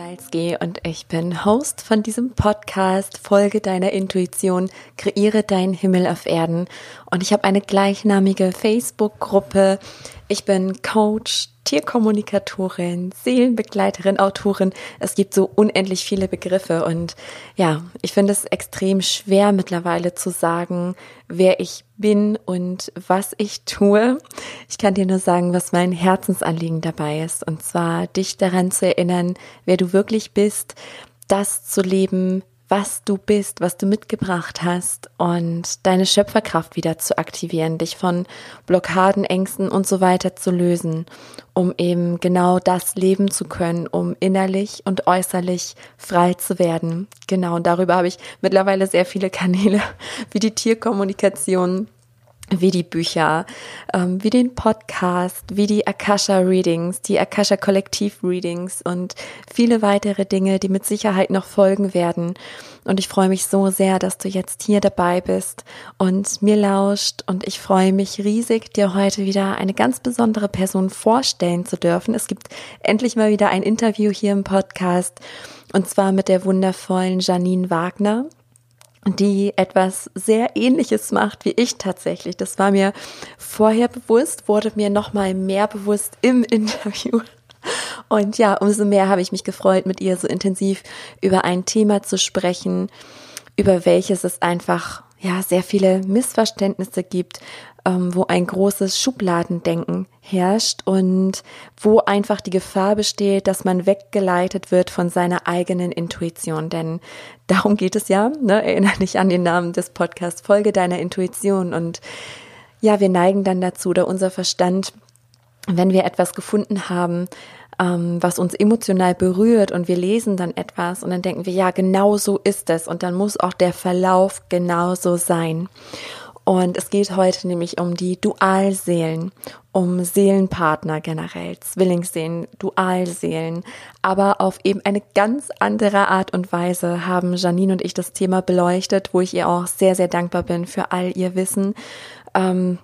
Rogalski und ich bin Host von diesem Podcast. Folge deiner Intuition, kreiere deinen Himmel auf Erden. Und ich habe eine gleichnamige Facebook-Gruppe. Ich bin Coach, Tierkommunikatorin, Seelenbegleiterin, Autorin. Es gibt so unendlich viele Begriffe und ja, ich finde es extrem schwer mittlerweile zu sagen, wer ich bin und was ich tue. Ich kann dir nur sagen, was mein Herzensanliegen dabei ist und zwar dich daran zu erinnern, wer du wirklich bist, das zu leben, was du bist, was du mitgebracht hast und deine Schöpferkraft wieder zu aktivieren, dich von Blockaden, Ängsten und so weiter zu lösen, um eben genau das leben zu können, um innerlich und äußerlich frei zu werden. Genau, und darüber habe ich mittlerweile sehr viele Kanäle wie die Tierkommunikation, wie die Bücher, ähm, wie den Podcast, wie die Akasha Readings, die Akasha Kollektiv Readings und viele weitere Dinge, die mit Sicherheit noch folgen werden. Und ich freue mich so sehr, dass du jetzt hier dabei bist und mir lauscht. Und ich freue mich riesig, dir heute wieder eine ganz besondere Person vorstellen zu dürfen. Es gibt endlich mal wieder ein Interview hier im Podcast und zwar mit der wundervollen Janine Wagner die etwas sehr ähnliches macht wie ich tatsächlich. Das war mir vorher bewusst, wurde mir noch mal mehr bewusst im Interview. Und ja, umso mehr habe ich mich gefreut, mit ihr so intensiv über ein Thema zu sprechen, über welches es einfach ja sehr viele Missverständnisse gibt, ähm, wo ein großes Schubladendenken herrscht und wo einfach die Gefahr besteht, dass man weggeleitet wird von seiner eigenen Intuition. Denn darum geht es ja, ne? erinnere dich an den Namen des Podcasts, Folge deiner Intuition. Und ja, wir neigen dann dazu, oder unser Verstand, wenn wir etwas gefunden haben, ähm, was uns emotional berührt und wir lesen dann etwas und dann denken wir, ja, genau so ist es und dann muss auch der Verlauf genauso sein. Und es geht heute nämlich um die Dualseelen, um Seelenpartner generell, Zwillingsseelen, Dualseelen. Aber auf eben eine ganz andere Art und Weise haben Janine und ich das Thema beleuchtet, wo ich ihr auch sehr, sehr dankbar bin für all ihr Wissen. Ähm,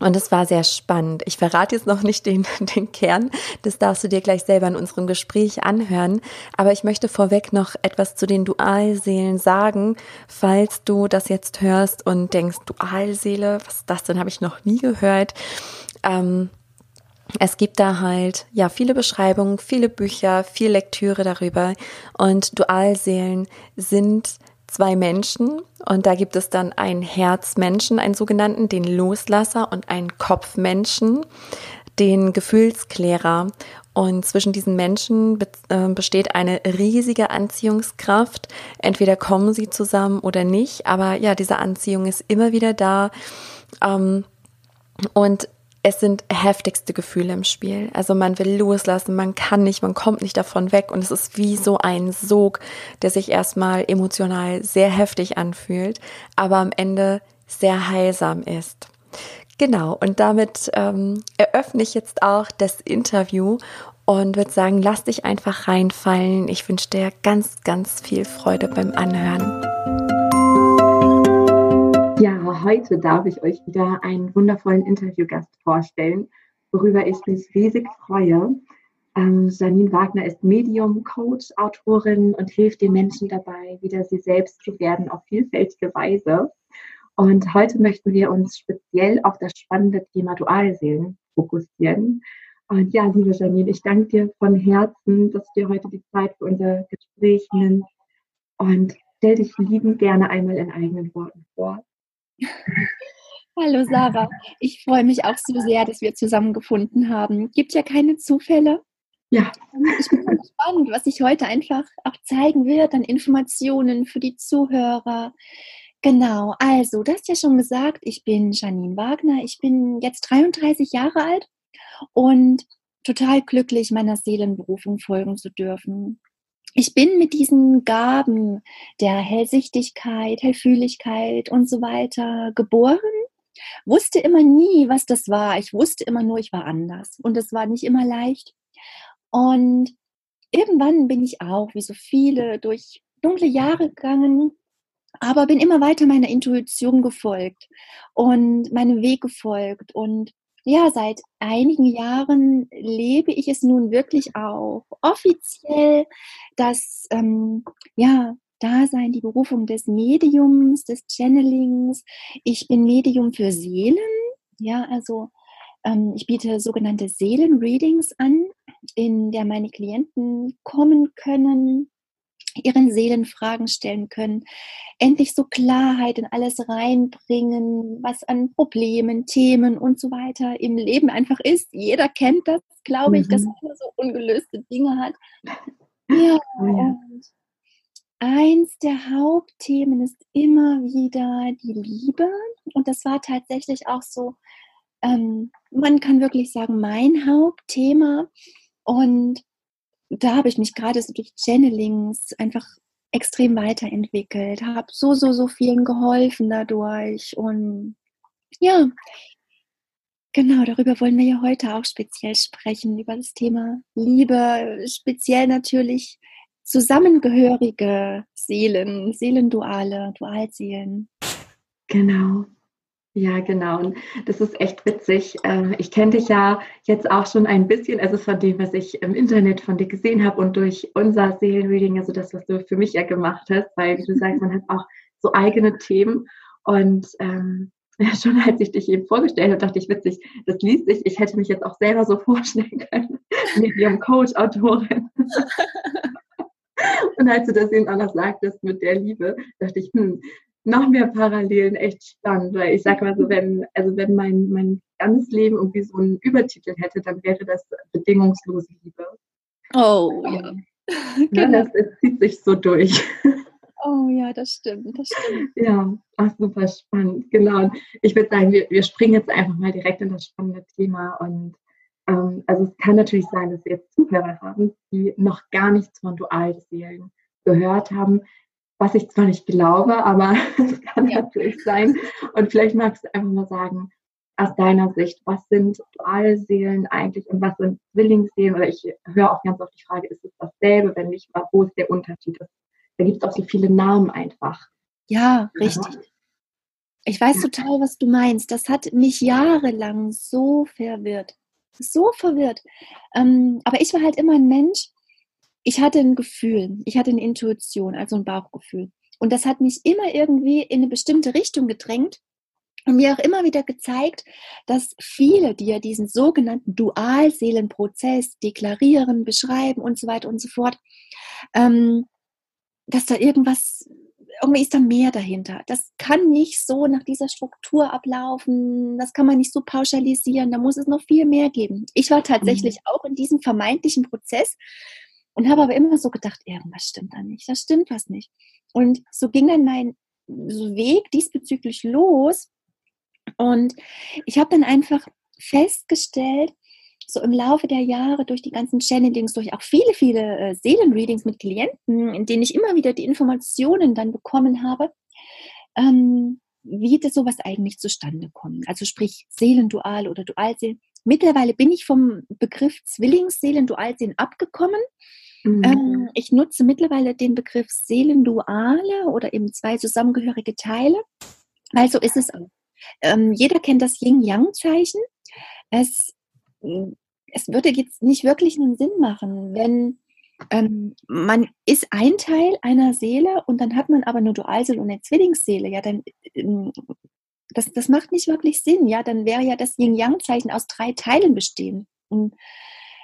und es war sehr spannend. Ich verrate jetzt noch nicht den, den Kern. Das darfst du dir gleich selber in unserem Gespräch anhören. Aber ich möchte vorweg noch etwas zu den Dualseelen sagen. Falls du das jetzt hörst und denkst, Dualseele, was ist das denn? Habe ich noch nie gehört. Ähm, es gibt da halt ja viele Beschreibungen, viele Bücher, viel Lektüre darüber und Dualseelen sind zwei Menschen und da gibt es dann einen Herzmenschen, einen sogenannten, den Loslasser und einen Kopfmenschen, den Gefühlsklärer. Und zwischen diesen Menschen äh, besteht eine riesige Anziehungskraft. Entweder kommen sie zusammen oder nicht, aber ja, diese Anziehung ist immer wieder da. Ähm, und es sind heftigste Gefühle im Spiel. Also man will loslassen, man kann nicht, man kommt nicht davon weg und es ist wie so ein Sog, der sich erstmal emotional sehr heftig anfühlt, aber am Ende sehr heilsam ist. Genau, und damit ähm, eröffne ich jetzt auch das Interview und würde sagen, lass dich einfach reinfallen. Ich wünsche dir ganz, ganz viel Freude beim Anhören. Ja, heute darf ich euch wieder einen wundervollen Interviewgast vorstellen, worüber ich mich riesig freue. Ähm, Janine Wagner ist Medium, Coach, Autorin und hilft den Menschen dabei, wieder sie selbst zu werden auf vielfältige Weise. Und heute möchten wir uns speziell auf das spannende Thema Dualseelen fokussieren. Und ja, liebe Janine, ich danke dir von Herzen, dass du dir heute die Zeit für unser Gespräch nimmst. Und stell dich liebend gerne einmal in eigenen Worten vor. Hallo Sarah, ich freue mich auch so sehr, dass wir zusammengefunden haben. Gibt ja keine Zufälle. Ja. Ich bin gespannt, was sich heute einfach auch zeigen wird an Informationen für die Zuhörer. Genau, also, du hast ja schon gesagt, ich bin Janine Wagner. Ich bin jetzt 33 Jahre alt und total glücklich, meiner Seelenberufung folgen zu dürfen ich bin mit diesen Gaben der Hellsichtigkeit, Hellfühligkeit und so weiter geboren, wusste immer nie, was das war. Ich wusste immer nur, ich war anders und es war nicht immer leicht. Und irgendwann bin ich auch, wie so viele, durch dunkle Jahre gegangen, aber bin immer weiter meiner Intuition gefolgt und meinem Weg gefolgt und ja, seit einigen Jahren lebe ich es nun wirklich auch offiziell, dass ähm, ja Dasein, die Berufung des Mediums, des Channelings. Ich bin Medium für Seelen, ja, also ähm, ich biete sogenannte Seelenreadings an, in der meine Klienten kommen können, ihren Seelenfragen stellen können, endlich so Klarheit in alles reinbringen, was an Problemen, Themen und so weiter im Leben einfach ist. Jeder kennt das, glaube ich, mhm. dass man so ungelöste Dinge hat. Ja, oh ja. Und eins der Hauptthemen ist immer wieder die Liebe. Und das war tatsächlich auch so, ähm, man kann wirklich sagen, mein Hauptthema. Und da habe ich mich gerade so durch Channelings einfach extrem weiterentwickelt, habe so, so, so vielen geholfen dadurch. Und ja, genau, darüber wollen wir ja heute auch speziell sprechen, über das Thema Liebe, speziell natürlich zusammengehörige Seelen, Seelenduale, Dualseelen. Genau. Ja, genau. Und das ist echt witzig. Ähm, ich kenne dich ja jetzt auch schon ein bisschen, also von dem, was ich im Internet von dir gesehen habe und durch unser Seelenreading, also das, was du für mich ja gemacht hast, weil du sagst, man hat auch so eigene Themen. Und ähm, schon als ich dich eben vorgestellt habe, dachte ich, witzig, das liest sich. Ich hätte mich jetzt auch selber so vorstellen können, Medium Coach, Autorin. und als du das eben auch noch sagtest mit der Liebe, dachte ich, hm, noch mehr Parallelen echt spannend, weil ich sage mal so, wenn, also wenn mein, mein ganzes Leben irgendwie so einen Übertitel hätte, dann wäre das bedingungslose Liebe. Oh, ja. genau. das, das zieht sich so durch. Oh ja, das stimmt, das stimmt. Ja, ach, super spannend. Genau. ich würde sagen, wir, wir springen jetzt einfach mal direkt in das spannende Thema. Und ähm, also es kann natürlich sein, dass wir jetzt Zuhörer haben, die noch gar nichts von Dualseelen gehört haben was ich zwar nicht glaube, aber es kann ja. natürlich sein. Und vielleicht magst du einfach mal sagen, aus deiner Sicht, was sind Dualseelen eigentlich und was sind Zwillingsseelen? Oder ich höre auch ganz oft die Frage, ist es dasselbe? Wenn nicht, wo ist der Unterschied? Da gibt es auch so viele Namen einfach. Ja, richtig. Ja. Ich weiß total, was du meinst. Das hat mich jahrelang so verwirrt. So verwirrt. Ähm, aber ich war halt immer ein Mensch, ich hatte ein Gefühl, ich hatte eine Intuition, also ein Bauchgefühl. Und das hat mich immer irgendwie in eine bestimmte Richtung gedrängt und mir auch immer wieder gezeigt, dass viele, die ja diesen sogenannten Dualseelenprozess deklarieren, beschreiben und so weiter und so fort, ähm, dass da irgendwas, irgendwie ist da mehr dahinter. Das kann nicht so nach dieser Struktur ablaufen, das kann man nicht so pauschalisieren, da muss es noch viel mehr geben. Ich war tatsächlich mhm. auch in diesem vermeintlichen Prozess und habe aber immer so gedacht, irgendwas stimmt da nicht, das stimmt was nicht. Und so ging dann mein Weg diesbezüglich los. Und ich habe dann einfach festgestellt, so im Laufe der Jahre durch die ganzen Channelings, durch auch viele, viele äh, Seelenreadings mit Klienten, in denen ich immer wieder die Informationen dann bekommen habe, ähm, wie das sowas eigentlich zustande kommt. Also sprich Seelendual oder Dualseelen. Mittlerweile bin ich vom Begriff Zwillingsseelen, Dualseelen abgekommen Mhm. Ähm, ich nutze mittlerweile den Begriff Seelenduale oder eben zwei zusammengehörige Teile, weil so ist es auch. Ähm, jeder kennt das Yin-Yang-Zeichen. Es, es würde jetzt nicht wirklich einen Sinn machen, wenn ähm, man ist ein Teil einer Seele und dann hat man aber eine Dualseele und eine Zwillingsseele. Ja, dann ähm, das, das macht nicht wirklich Sinn. Ja, dann wäre ja das Yin-Yang-Zeichen aus drei Teilen bestehen. Und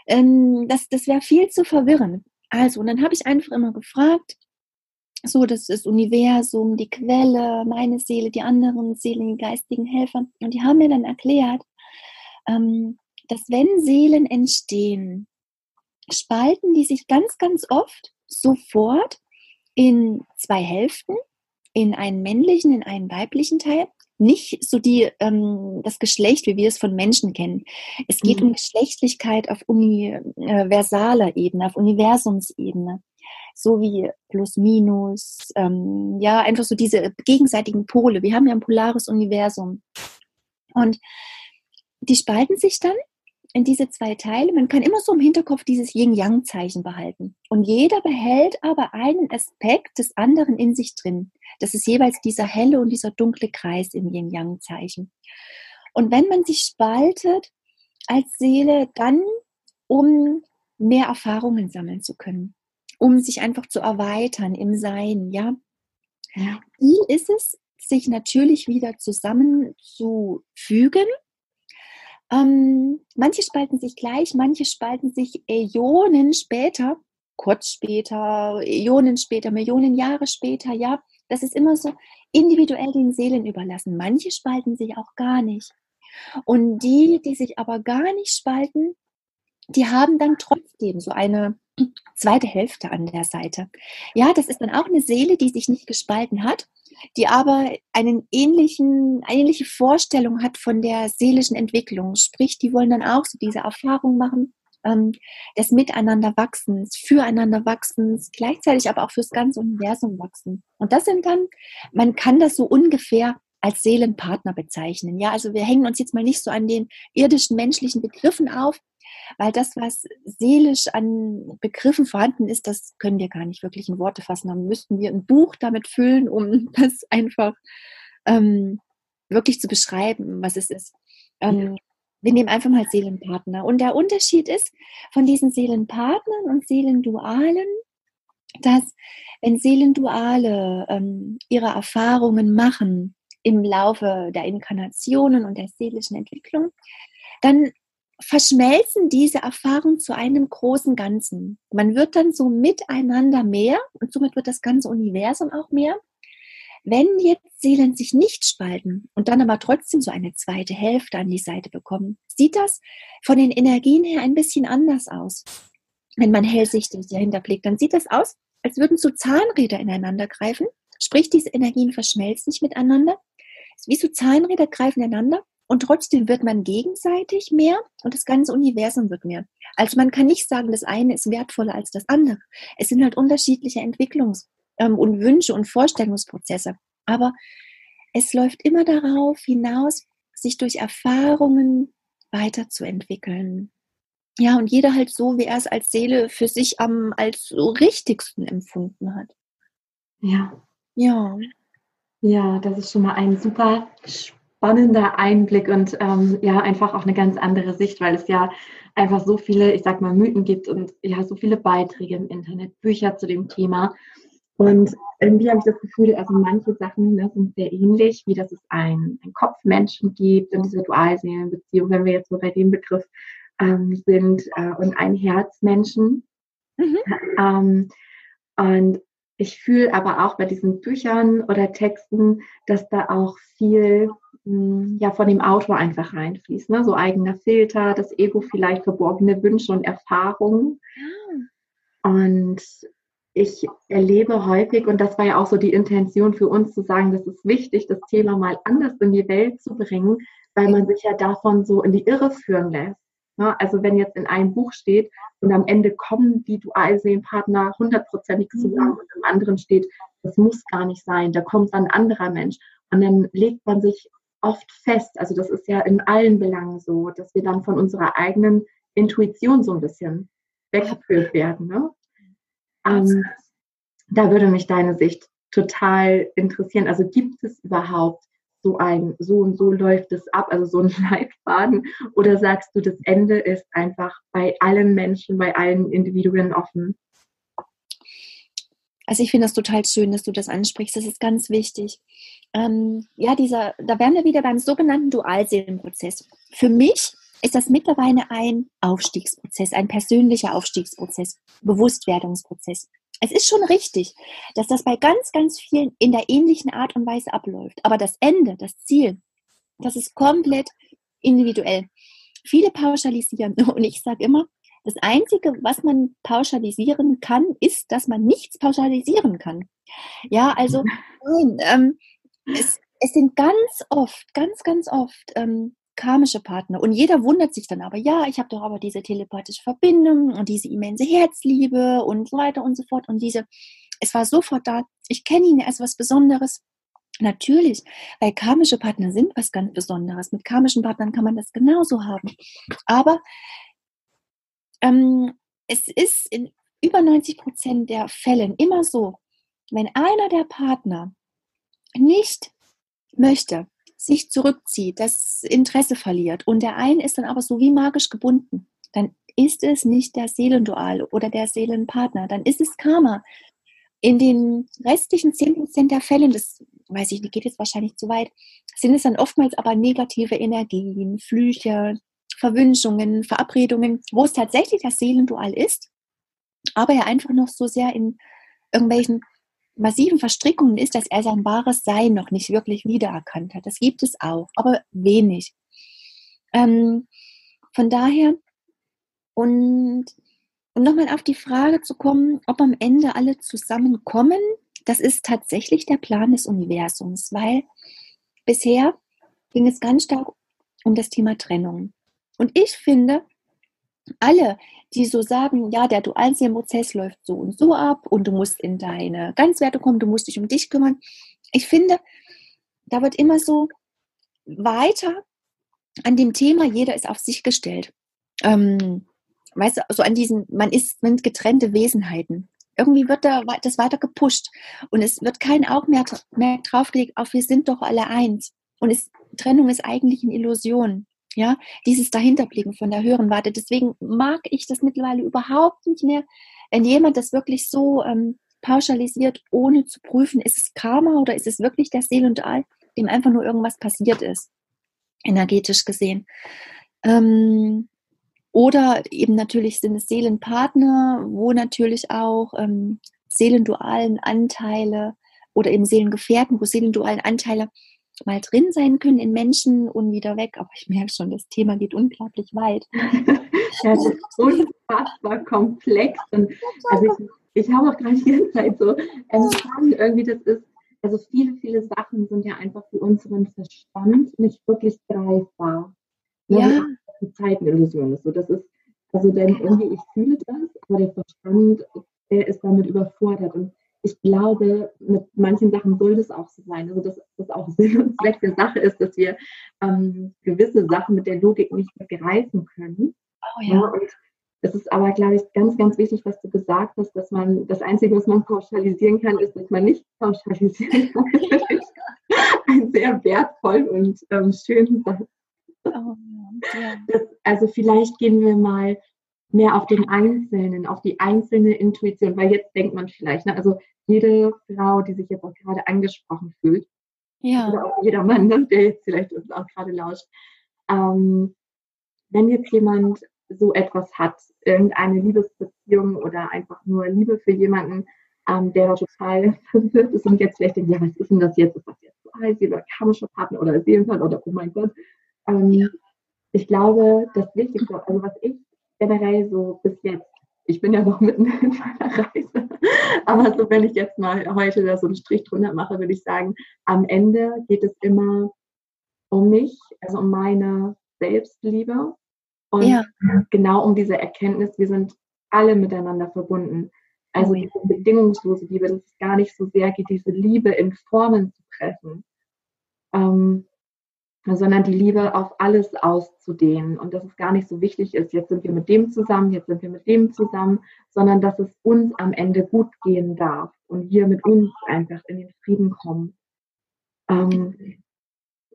ähm, das das wäre viel zu verwirren. Also, und dann habe ich einfach immer gefragt, so, das ist Universum, die Quelle, meine Seele, die anderen Seelen, die geistigen Helfer. Und die haben mir dann erklärt, ähm, dass wenn Seelen entstehen, spalten die sich ganz, ganz oft sofort in zwei Hälften, in einen männlichen, in einen weiblichen Teil nicht so die, ähm, das Geschlecht, wie wir es von Menschen kennen. Es geht mhm. um Geschlechtlichkeit auf universaler Ebene, auf Universumsebene. So wie Plus, Minus, ähm, ja, einfach so diese gegenseitigen Pole. Wir haben ja ein polares Universum. Und die spalten sich dann in diese zwei Teile. Man kann immer so im Hinterkopf dieses Yin-Yang-Zeichen behalten. Und jeder behält aber einen Aspekt des anderen in sich drin. Das ist jeweils dieser helle und dieser dunkle Kreis im Yin-Yang-Zeichen. Und wenn man sich spaltet als Seele, dann um mehr Erfahrungen sammeln zu können, um sich einfach zu erweitern im Sein, ja. ja. Ziel ist es, sich natürlich wieder zusammenzufügen. Ähm, manche spalten sich gleich, manche spalten sich Äonen später, kurz später, Äonen später, Millionen Jahre später, ja. Das ist immer so individuell den Seelen überlassen. Manche spalten sich auch gar nicht. Und die, die sich aber gar nicht spalten, die haben dann trotzdem so eine zweite Hälfte an der Seite. Ja, das ist dann auch eine Seele, die sich nicht gespalten hat, die aber einen ähnlichen, eine ähnliche Vorstellung hat von der seelischen Entwicklung. Sprich, die wollen dann auch so diese Erfahrung machen ähm, des Miteinanderwachsens, Füreinanderwachsens, gleichzeitig aber auch fürs ganze Universum wachsen. Und das sind dann, man kann das so ungefähr als Seelenpartner bezeichnen. Ja, also wir hängen uns jetzt mal nicht so an den irdischen menschlichen Begriffen auf, weil das, was seelisch an Begriffen vorhanden ist, das können wir gar nicht wirklich in Worte fassen. Dann müssten wir ein Buch damit füllen, um das einfach ähm, wirklich zu beschreiben, was es ist. Ähm, wir nehmen einfach mal Seelenpartner. Und der Unterschied ist von diesen Seelenpartnern und Seelendualen, dass wenn Seelenduale ähm, ihre Erfahrungen machen im Laufe der Inkarnationen und der seelischen Entwicklung, dann verschmelzen diese Erfahrungen zu einem großen Ganzen. Man wird dann so miteinander mehr und somit wird das ganze Universum auch mehr. Wenn jetzt Seelen sich nicht spalten und dann aber trotzdem so eine zweite Hälfte an die Seite bekommen, sieht das von den Energien her ein bisschen anders aus. Wenn man hellsichtig dahinter blickt, dann sieht das aus, als würden so Zahnräder ineinander greifen. Sprich, diese Energien verschmelzen sich miteinander. Wie so Zahnräder greifen ineinander und trotzdem wird man gegenseitig mehr und das ganze Universum wird mehr. Also man kann nicht sagen, das eine ist wertvoller als das andere. Es sind halt unterschiedliche Entwicklungs- ähm, und Wünsche und Vorstellungsprozesse. Aber es läuft immer darauf hinaus, sich durch Erfahrungen weiterzuentwickeln. Ja, und jeder halt so, wie er es als Seele für sich am als so richtigsten empfunden hat. Ja. Ja. Ja, das ist schon mal ein super spannender Einblick und ähm, ja, einfach auch eine ganz andere Sicht, weil es ja einfach so viele, ich sag mal, Mythen gibt und ja, so viele Beiträge im Internet, Bücher zu dem Thema. Und irgendwie habe ich das Gefühl, also manche Sachen ne, sind sehr ähnlich, wie dass es einen, einen Kopfmenschen gibt in dieser Dualseelenbeziehung, wenn wir jetzt so bei dem Begriff ähm, sind, äh, und einen Herzmenschen. Mhm. Ähm, und ich fühle aber auch bei diesen Büchern oder Texten, dass da auch viel mh, ja von dem Autor einfach reinfließt. Ne? So eigener Filter, das Ego vielleicht verborgene Wünsche und Erfahrungen. Ja. Und ich erlebe häufig, und das war ja auch so die Intention für uns zu sagen, das ist wichtig, das Thema mal anders in die Welt zu bringen, weil man sich ja davon so in die Irre führen lässt. Ne? Also wenn jetzt in einem Buch steht und am Ende kommen die Dualseelenpartner hundertprozentig mhm. zusammen und im anderen steht, das muss gar nicht sein, da kommt dann ein anderer Mensch. Und dann legt man sich oft fest, also das ist ja in allen Belangen so, dass wir dann von unserer eigenen Intuition so ein bisschen weggeführt werden. Ne? Ähm, da würde mich deine Sicht total interessieren. Also gibt es überhaupt so ein, so und so läuft es ab, also so ein Leitfaden? Oder sagst du, das Ende ist einfach bei allen Menschen, bei allen Individuen offen? Also ich finde das total schön, dass du das ansprichst. Das ist ganz wichtig. Ähm, ja, dieser, da wären wir wieder beim sogenannten Dualseelenprozess. Für mich ist das mittlerweile ein Aufstiegsprozess, ein persönlicher Aufstiegsprozess, Bewusstwerdungsprozess. Es ist schon richtig, dass das bei ganz, ganz vielen in der ähnlichen Art und Weise abläuft. Aber das Ende, das Ziel, das ist komplett individuell. Viele pauschalisieren und ich sage immer, das Einzige, was man pauschalisieren kann, ist, dass man nichts pauschalisieren kann. Ja, also ähm, es, es, sind ganz oft, ganz, ganz oft ähm, karmische Partner. Und jeder wundert sich dann aber, ja, ich habe doch aber diese telepathische Verbindung und diese immense Herzliebe und so weiter und so fort. Und diese, es war sofort da, ich kenne ihn als was Besonderes. Natürlich, weil karmische Partner sind was ganz Besonderes. Mit karmischen Partnern kann man das genauso haben. Aber ähm, es ist in über 90 Prozent der Fällen immer so, wenn einer der Partner nicht möchte, sich zurückzieht, das Interesse verliert. Und der eine ist dann aber so wie magisch gebunden, dann ist es nicht der Seelendual oder der Seelenpartner, dann ist es Karma. In den restlichen 10% der Fälle, das weiß ich geht jetzt wahrscheinlich zu weit, sind es dann oftmals aber negative Energien, Flüche, Verwünschungen, Verabredungen, wo es tatsächlich das Seelendual ist, aber er einfach noch so sehr in irgendwelchen massiven Verstrickungen ist, dass er sein wahres Sein noch nicht wirklich wiedererkannt hat. Das gibt es auch, aber wenig. Ähm, von daher, und um nochmal auf die Frage zu kommen, ob am Ende alle zusammenkommen, das ist tatsächlich der Plan des Universums, weil bisher ging es ganz stark um das Thema Trennung. Und ich finde, alle, die so sagen, ja, der Dualseelenprozess läuft so und so ab und du musst in deine Ganzwerte kommen, du musst dich um dich kümmern. Ich finde, da wird immer so weiter an dem Thema, jeder ist auf sich gestellt. Ähm, weißt du, so an diesen, man ist mit getrennte Wesenheiten. Irgendwie wird da das weiter gepusht und es wird kein Auge mehr, mehr draufgelegt auf, wir sind doch alle eins. Und es, Trennung ist eigentlich eine Illusion. Ja, dieses Dahinterblicken von der höheren Warte. Deswegen mag ich das mittlerweile überhaupt nicht mehr, wenn jemand das wirklich so ähm, pauschalisiert, ohne zu prüfen, ist es Karma oder ist es wirklich der Seele und All, dem einfach nur irgendwas passiert ist, energetisch gesehen. Ähm, oder eben natürlich sind es Seelenpartner, wo natürlich auch ähm, seelendualen Anteile oder eben Seelengefährten, wo seelendualen Anteile mal drin sein können in Menschen und wieder weg. Aber ich merke schon, das Thema geht unglaublich weit. ja, das ist unfassbar komplex. Und also ich, ich habe auch gerade die ganze Zeit so empfangen, irgendwie das ist, also viele, viele Sachen sind ja einfach für unseren Verstand nicht wirklich greifbar. Ne? Ja. Die Zeitenillusion ist so. Das ist, also denn irgendwie, ich fühle das, aber der Verstand, der ist damit überfordert. Und ich glaube, mit manchen Sachen soll das auch so sein. Also, dass das auch Sinn und Zweck der Sache ist, dass wir ähm, gewisse Sachen mit der Logik nicht begreifen können. Oh, ja. ja. und es ist aber, glaube ich, ganz, ganz wichtig, was du gesagt hast, dass man das Einzige, was man pauschalisieren kann, ist, dass man nicht pauschalisieren kann. Ein sehr wertvoll und ähm, schönen Satz. Oh, ja. das, also vielleicht gehen wir mal mehr auf den Einzelnen, auf die einzelne Intuition, weil jetzt denkt man vielleicht, ne, also jede Frau, die sich jetzt auch gerade angesprochen fühlt, ja. oder auch jeder Mann, ne, der jetzt vielleicht uns auch gerade lauscht, ähm, wenn jetzt jemand so etwas hat, irgendeine Liebesbeziehung oder einfach nur Liebe für jemanden, ähm, der da total verwirrt ist und jetzt vielleicht denkt, ja, was ist denn das jetzt? Ist das jetzt so alt, oder karmischer Partner oder Seelenpartner oder oh mein Gott. Ähm, ja. Ich glaube, das Wichtigste, also was ich generell so bis jetzt, ich bin ja noch mitten in meiner Reise, aber so wenn ich jetzt mal heute da so einen Strich drunter mache, würde ich sagen, am Ende geht es immer um mich, also um meine Selbstliebe und ja. genau um diese Erkenntnis, wir sind alle miteinander verbunden. Also diese bedingungslose Liebe, dass es gar nicht so sehr geht, diese Liebe in Formen zu pressen. Ähm, sondern die Liebe auf alles auszudehnen und dass es gar nicht so wichtig ist, jetzt sind wir mit dem zusammen, jetzt sind wir mit dem zusammen, sondern dass es uns am Ende gut gehen darf und wir mit uns einfach in den Frieden kommen. Ähm,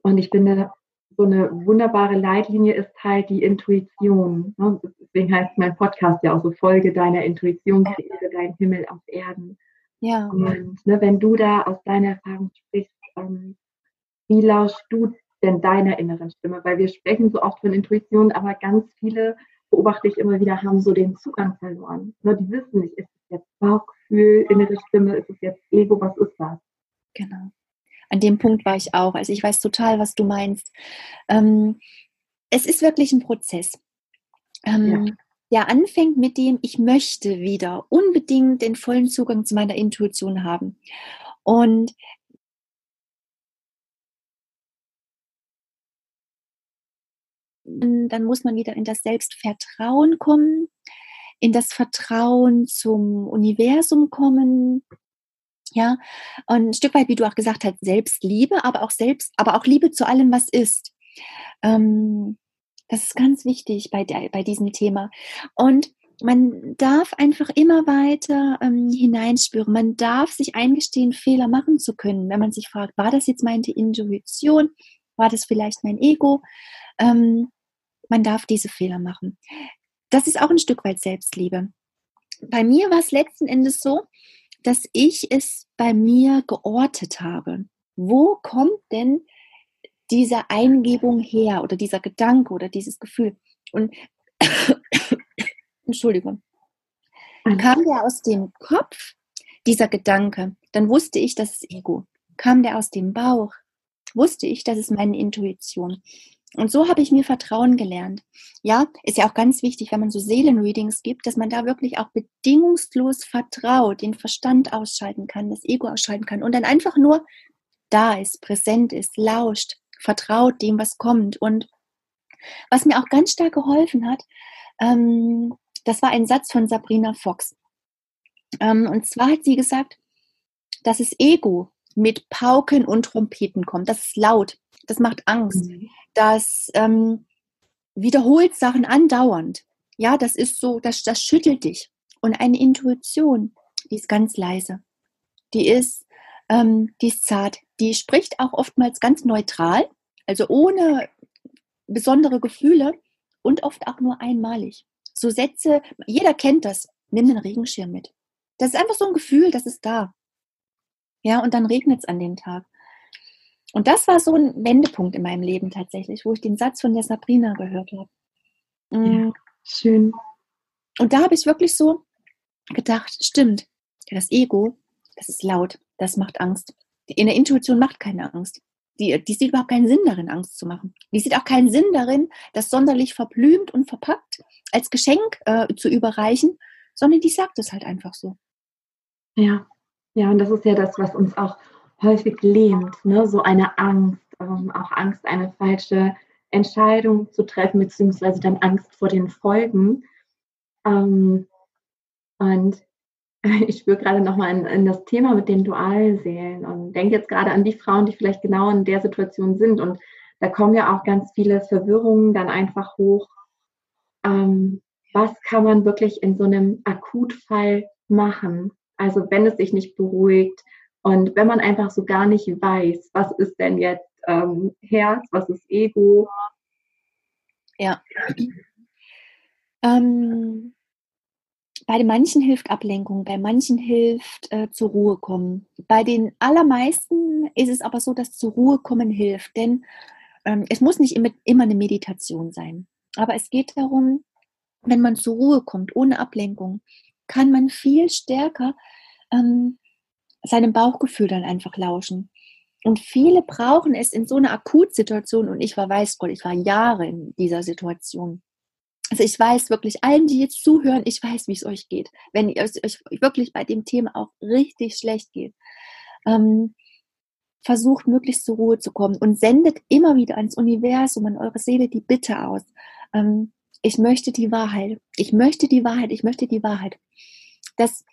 und ich finde, so eine wunderbare Leitlinie ist halt die Intuition. Ne? Deswegen heißt mein Podcast ja auch so Folge deiner Intuition, kreiere deinen Himmel auf Erden. Ja. Und ne, wenn du da aus deiner Erfahrung sprichst, ähm, wie lauschst du denn deiner inneren Stimme? Weil wir sprechen so oft von Intuition, aber ganz viele, beobachte ich immer wieder, haben so den Zugang verloren. Ne, die wissen nicht, ist es jetzt Bauchgefühl, innere Stimme, ist es jetzt Ego, was ist das? Genau. An dem Punkt war ich auch. Also ich weiß total, was du meinst. Ähm, es ist wirklich ein Prozess. Ähm, ja der anfängt mit dem, ich möchte wieder unbedingt den vollen Zugang zu meiner Intuition haben. Und dann muss man wieder in das Selbstvertrauen kommen, in das Vertrauen zum Universum kommen. Ja, und ein Stück weit, wie du auch gesagt hast, Selbstliebe, aber auch selbst, aber auch Liebe zu allem, was ist. Ähm, das ist ganz wichtig bei, der, bei diesem Thema. Und man darf einfach immer weiter ähm, hineinspüren. Man darf sich eingestehen, Fehler machen zu können. Wenn man sich fragt, war das jetzt meine Intuition? War das vielleicht mein Ego? Ähm, man darf diese Fehler machen. Das ist auch ein Stück weit Selbstliebe. Bei mir war es letzten Endes so, dass ich es bei mir geortet habe. Wo kommt denn diese Eingebung her oder dieser Gedanke oder dieses Gefühl? Und Entschuldigung, kam der aus dem Kopf, dieser Gedanke, dann wusste ich, das ist Ego. Kam der aus dem Bauch, wusste ich, das ist meine Intuition. Und so habe ich mir Vertrauen gelernt. Ja, ist ja auch ganz wichtig, wenn man so Seelenreadings gibt, dass man da wirklich auch bedingungslos vertraut, den Verstand ausschalten kann, das Ego ausschalten kann und dann einfach nur da ist, präsent ist, lauscht, vertraut dem, was kommt. Und was mir auch ganz stark geholfen hat, ähm, das war ein Satz von Sabrina Fox. Ähm, und zwar hat sie gesagt, dass das Ego mit Pauken und Trompeten kommt. Das ist laut, das macht Angst, mhm. Das ähm, wiederholt Sachen andauernd. Ja, das ist so, das, das schüttelt dich. Und eine Intuition, die ist ganz leise. Die ist, ähm, die ist zart. Die spricht auch oftmals ganz neutral, also ohne besondere Gefühle und oft auch nur einmalig. So Sätze, jeder kennt das. Nimm den Regenschirm mit. Das ist einfach so ein Gefühl, das ist da. Ja, und dann regnet es an dem Tag. Und das war so ein Wendepunkt in meinem Leben tatsächlich, wo ich den Satz von der Sabrina gehört habe. Ja, schön. Und da habe ich wirklich so gedacht, stimmt, das Ego, das ist laut, das macht Angst. Die, eine Intuition macht keine Angst. Die, die sieht überhaupt keinen Sinn darin, Angst zu machen. Die sieht auch keinen Sinn darin, das sonderlich verblümt und verpackt als Geschenk äh, zu überreichen, sondern die sagt es halt einfach so. Ja, ja, und das ist ja das, was uns auch häufig lähmt, ne? so eine Angst, ähm, auch Angst, eine falsche Entscheidung zu treffen, beziehungsweise dann Angst vor den Folgen. Ähm, und ich spüre gerade nochmal in, in das Thema mit den Dualseelen und denke jetzt gerade an die Frauen, die vielleicht genau in der Situation sind. Und da kommen ja auch ganz viele Verwirrungen dann einfach hoch. Ähm, was kann man wirklich in so einem Akutfall machen? Also wenn es sich nicht beruhigt und wenn man einfach so gar nicht weiß, was ist denn jetzt ähm, Herz, was ist Ego. Ja. Ähm, bei manchen hilft Ablenkung, bei manchen hilft äh, zur Ruhe kommen. Bei den allermeisten ist es aber so, dass zur Ruhe kommen hilft, denn ähm, es muss nicht immer, immer eine Meditation sein. Aber es geht darum, wenn man zur Ruhe kommt, ohne Ablenkung, kann man viel stärker ähm, seinem Bauchgefühl dann einfach lauschen. Und viele brauchen es in so einer Akutsituation, und ich war Weißgott, ich war Jahre in dieser Situation. Also ich weiß wirklich, allen, die jetzt zuhören, ich weiß, wie es euch geht, wenn es euch wirklich bei dem Thema auch richtig schlecht geht. Ähm, versucht möglichst zur Ruhe zu kommen und sendet immer wieder ans Universum, an eure Seele die Bitte aus. Ähm, ich möchte die Wahrheit. Ich möchte die Wahrheit. Ich möchte die Wahrheit. Das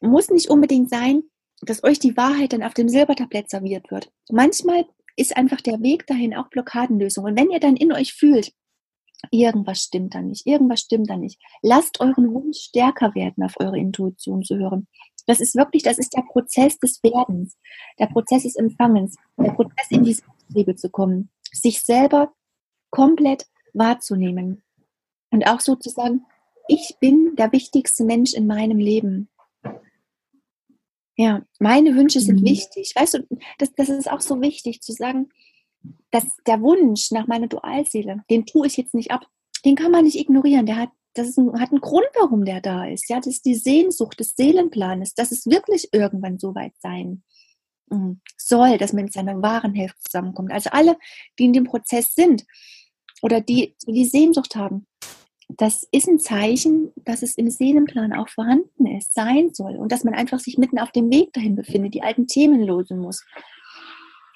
muss nicht unbedingt sein, dass euch die Wahrheit dann auf dem Silbertablett serviert wird. Manchmal ist einfach der Weg dahin auch Blockadenlösung. Und wenn ihr dann in euch fühlt, irgendwas stimmt da nicht, irgendwas stimmt da nicht, lasst euren Wunsch stärker werden, auf eure Intuition zu hören. Das ist wirklich, das ist der Prozess des Werdens, der Prozess des Empfangens, der Prozess in diese Liebe zu kommen, sich selber komplett wahrzunehmen und auch sozusagen, ich bin der wichtigste Mensch in meinem Leben. Ja, meine Wünsche sind mhm. wichtig. Weißt du, das, das ist auch so wichtig zu sagen, dass der Wunsch nach meiner Dualseele, den tue ich jetzt nicht ab. Den kann man nicht ignorieren. Der hat, das ist ein, hat einen Grund, warum der da ist. Ja, das ist die Sehnsucht des Seelenplanes, dass es wirklich irgendwann so weit sein mhm, soll, dass man mit seiner wahren Hälfte zusammenkommt. Also alle, die in dem Prozess sind oder die die Sehnsucht haben, das ist ein Zeichen, dass es im Seelenplan auch vorhanden ist, sein soll und dass man einfach sich mitten auf dem Weg dahin befindet, die alten Themen losen muss.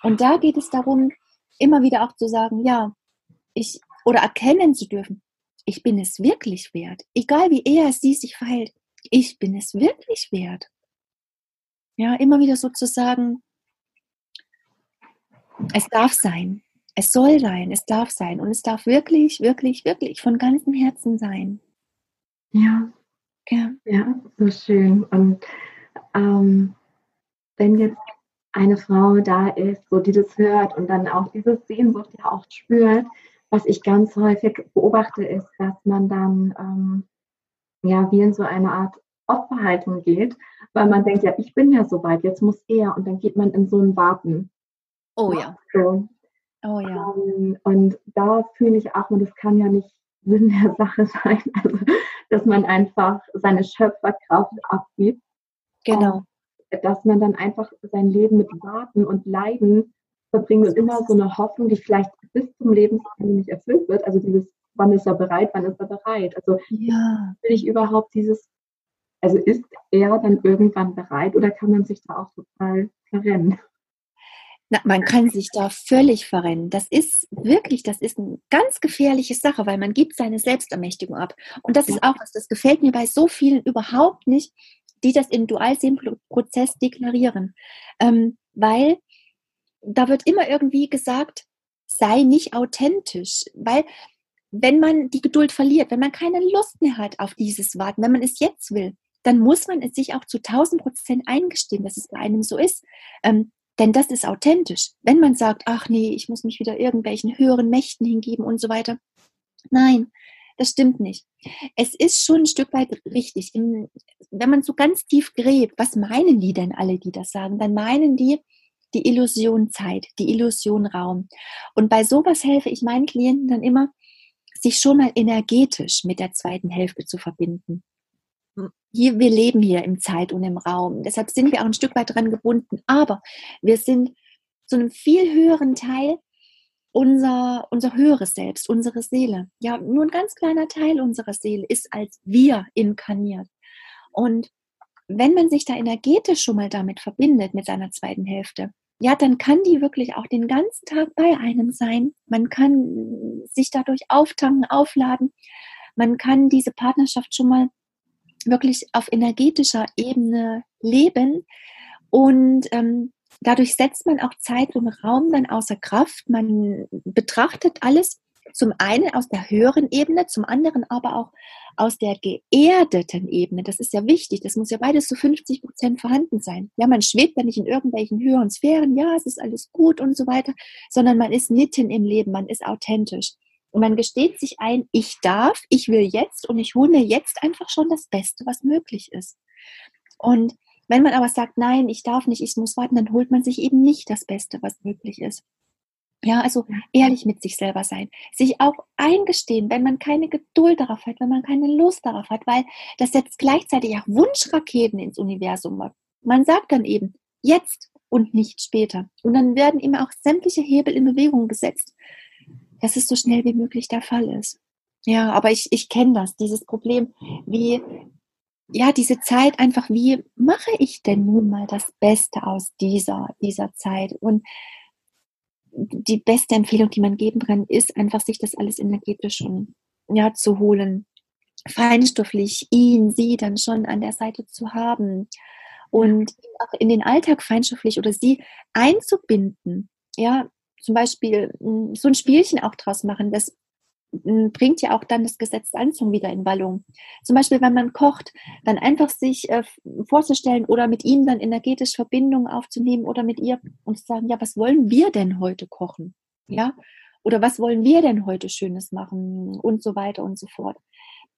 Und da geht es darum, immer wieder auch zu sagen, ja, ich oder erkennen zu dürfen, ich bin es wirklich wert, egal wie er sie sich verhält, ich bin es wirklich wert. Ja, immer wieder sozusagen, es darf sein, es soll sein, es darf sein und es darf wirklich, wirklich, wirklich von ganzem Herzen sein. Ja. Ja, ja so schön. Und ähm, wenn jetzt eine Frau da ist, so die das hört und dann auch diese Sehnsucht ja auch spürt. Was ich ganz häufig beobachte, ist, dass man dann ähm, ja wie in so eine Art Opferhaltung geht, weil man denkt, ja, ich bin ja soweit, jetzt muss er und dann geht man in so ein Warten. Oh ja. So. Oh ja. Um, ähm, und da fühle ich auch, und das kann ja nicht Sinn der Sache sein, also, dass man einfach seine Schöpferkraft abgibt. Genau. dass man dann einfach sein Leben mit Warten und Leiden verbringt und immer so eine Hoffnung, die vielleicht bis zum Lebensende nicht erfüllt wird. Also dieses, wann ist er bereit, wann ist er bereit? Also ja. will ich überhaupt dieses, also ist er dann irgendwann bereit oder kann man sich da auch total verrennen? Na, man kann sich da völlig verrennen. Das ist wirklich, das ist eine ganz gefährliche Sache, weil man gibt seine Selbstermächtigung ab. Und das ist auch was, das gefällt mir bei so vielen überhaupt nicht, die das im Dualseelenprozess deklarieren. Ähm, weil da wird immer irgendwie gesagt, sei nicht authentisch, weil wenn man die Geduld verliert, wenn man keine Lust mehr hat auf dieses Warten, wenn man es jetzt will, dann muss man es sich auch zu 1000 Prozent eingestehen, dass es bei einem so ist. Ähm, denn das ist authentisch. Wenn man sagt, ach nee, ich muss mich wieder irgendwelchen höheren Mächten hingeben und so weiter. Nein, das stimmt nicht. Es ist schon ein Stück weit richtig. In, wenn man so ganz tief gräbt, was meinen die denn alle, die das sagen? Dann meinen die die Illusion Zeit, die Illusion Raum. Und bei sowas helfe ich meinen Klienten dann immer, sich schon mal energetisch mit der zweiten Hälfte zu verbinden hier, wir leben hier im Zeit und im Raum. Deshalb sind wir auch ein Stück weit daran gebunden. Aber wir sind zu einem viel höheren Teil unser, unser höheres Selbst, unsere Seele. Ja, nur ein ganz kleiner Teil unserer Seele ist als wir inkarniert. Und wenn man sich da energetisch schon mal damit verbindet, mit seiner zweiten Hälfte, ja, dann kann die wirklich auch den ganzen Tag bei einem sein. Man kann sich dadurch auftanken, aufladen. Man kann diese Partnerschaft schon mal wirklich auf energetischer Ebene leben und ähm, dadurch setzt man auch Zeit und Raum dann außer Kraft. Man betrachtet alles zum einen aus der höheren Ebene, zum anderen aber auch aus der geerdeten Ebene. Das ist ja wichtig. Das muss ja beides zu 50 Prozent vorhanden sein. Ja, man schwebt ja nicht in irgendwelchen höheren Sphären. Ja, es ist alles gut und so weiter, sondern man ist mitten im Leben. Man ist authentisch. Und man gesteht sich ein, ich darf, ich will jetzt und ich hole mir jetzt einfach schon das Beste, was möglich ist. Und wenn man aber sagt, nein, ich darf nicht, ich muss warten, dann holt man sich eben nicht das Beste, was möglich ist. Ja, also ehrlich mit sich selber sein. Sich auch eingestehen, wenn man keine Geduld darauf hat, wenn man keine Lust darauf hat, weil das setzt gleichzeitig auch Wunschraketen ins Universum. Man sagt dann eben, jetzt und nicht später. Und dann werden immer auch sämtliche Hebel in Bewegung gesetzt dass es so schnell wie möglich der Fall ist. Ja, aber ich, ich kenne das, dieses Problem, wie, ja, diese Zeit einfach, wie mache ich denn nun mal das Beste aus dieser, dieser Zeit? Und die beste Empfehlung, die man geben kann, ist einfach, sich das alles energetisch schon, ja, zu holen. Feinstofflich ihn, sie dann schon an der Seite zu haben und auch in den Alltag feinstofflich oder sie einzubinden. Ja, zum Beispiel hm, so ein Spielchen auch draus machen, das hm, bringt ja auch dann das Gesetz der Anziehung wieder in Wallung. Zum Beispiel, wenn man kocht, dann einfach sich äh, vorzustellen oder mit ihm dann energetisch Verbindungen aufzunehmen oder mit ihr und zu sagen, ja, was wollen wir denn heute kochen? Ja? Oder was wollen wir denn heute Schönes machen? Und so weiter und so fort.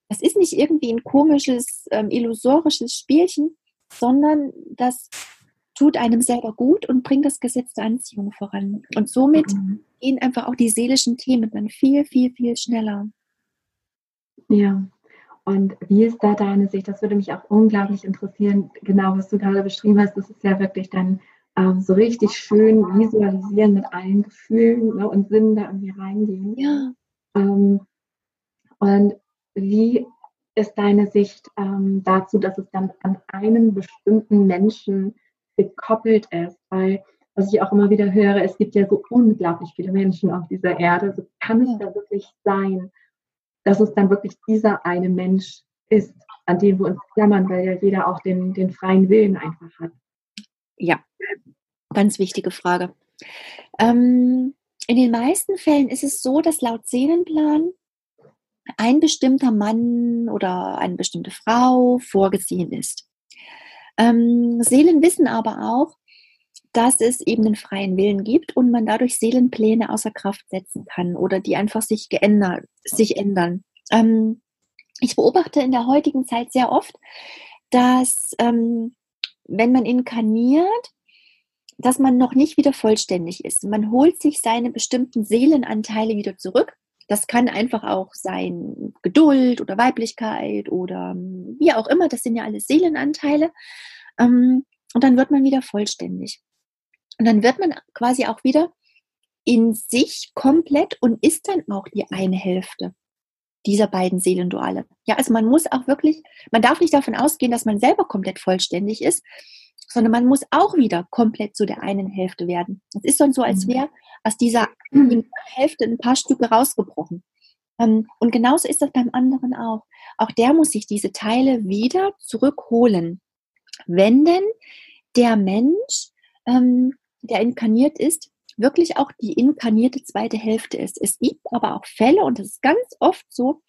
Das ist nicht irgendwie ein komisches, ähm, illusorisches Spielchen, sondern das tut einem selber gut und bringt das Gesetz der Anziehung voran. Und somit mhm. gehen einfach auch die seelischen Themen dann viel, viel, viel schneller. Ja. Und wie ist da deine Sicht? Das würde mich auch unglaublich interessieren, genau was du gerade beschrieben hast. Das ist ja wirklich dann ähm, so richtig schön visualisieren mit allen Gefühlen ne, und Sinnen da irgendwie reingehen. Ja. Ähm, und wie ist deine Sicht ähm, dazu, dass es dann an einem bestimmten Menschen gekoppelt ist, weil was ich auch immer wieder höre, es gibt ja so unglaublich viele Menschen auf dieser Erde. So kann es da wirklich sein, dass es dann wirklich dieser eine Mensch ist, an dem wir uns klammern, weil ja jeder auch den, den freien Willen einfach hat. Ja, ganz wichtige Frage. Ähm, in den meisten Fällen ist es so, dass laut Seelenplan ein bestimmter Mann oder eine bestimmte Frau vorgesehen ist. Ähm, Seelen wissen aber auch, dass es eben einen freien Willen gibt und man dadurch Seelenpläne außer Kraft setzen kann oder die einfach sich geändert, sich ändern. Ähm, ich beobachte in der heutigen Zeit sehr oft, dass ähm, wenn man inkarniert, dass man noch nicht wieder vollständig ist. Man holt sich seine bestimmten Seelenanteile wieder zurück. Das kann einfach auch sein Geduld oder Weiblichkeit oder ähm, wie auch immer. Das sind ja alles Seelenanteile. Ähm, und dann wird man wieder vollständig. Und dann wird man quasi auch wieder in sich komplett und ist dann auch die eine Hälfte dieser beiden Seelenduale. Ja, also man muss auch wirklich, man darf nicht davon ausgehen, dass man selber komplett vollständig ist, sondern man muss auch wieder komplett zu der einen Hälfte werden. Es ist dann so, als mhm. wäre aus dieser Hälfte ein paar Stücke rausgebrochen. Ähm, und genauso ist das beim anderen auch. Auch der muss sich diese Teile wieder zurückholen. Wenn denn der Mensch, ähm, der inkarniert ist, wirklich auch die inkarnierte zweite Hälfte ist. Es gibt aber auch Fälle, und es ist ganz oft so,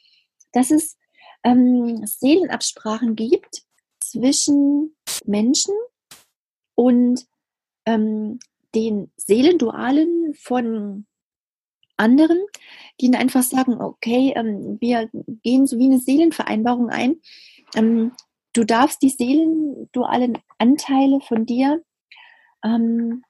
dass es ähm, Seelenabsprachen gibt zwischen Menschen und ähm, den Seelendualen von anderen, die dann einfach sagen, okay, ähm, wir gehen so wie eine Seelenvereinbarung ein. Ähm, du darfst die seelendualen Anteile von dir ähm,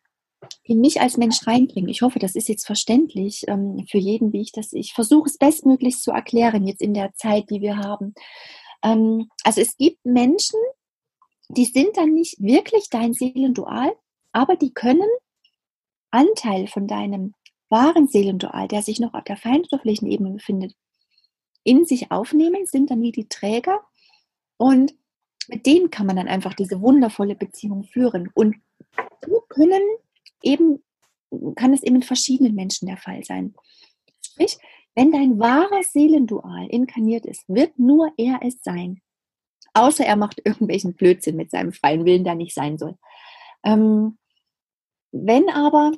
in mich als Mensch reinbringen. Ich hoffe, das ist jetzt verständlich ähm, für jeden, wie ich das. Ich versuche es bestmöglichst zu erklären jetzt in der Zeit, die wir haben. Ähm, also es gibt Menschen, die sind dann nicht wirklich dein Seelendual, aber die können Anteil von deinem wahren Seelendual, der sich noch auf der feinstofflichen Ebene befindet, in sich aufnehmen, sind dann wie die Träger und mit denen kann man dann einfach diese wundervolle Beziehung führen. Und so können eben, kann es eben in verschiedenen Menschen der Fall sein. Sprich, wenn dein wahrer Seelendual inkarniert ist, wird nur er es sein. Außer er macht irgendwelchen Blödsinn mit seinem freien Willen, der nicht sein soll. Ähm, wenn aber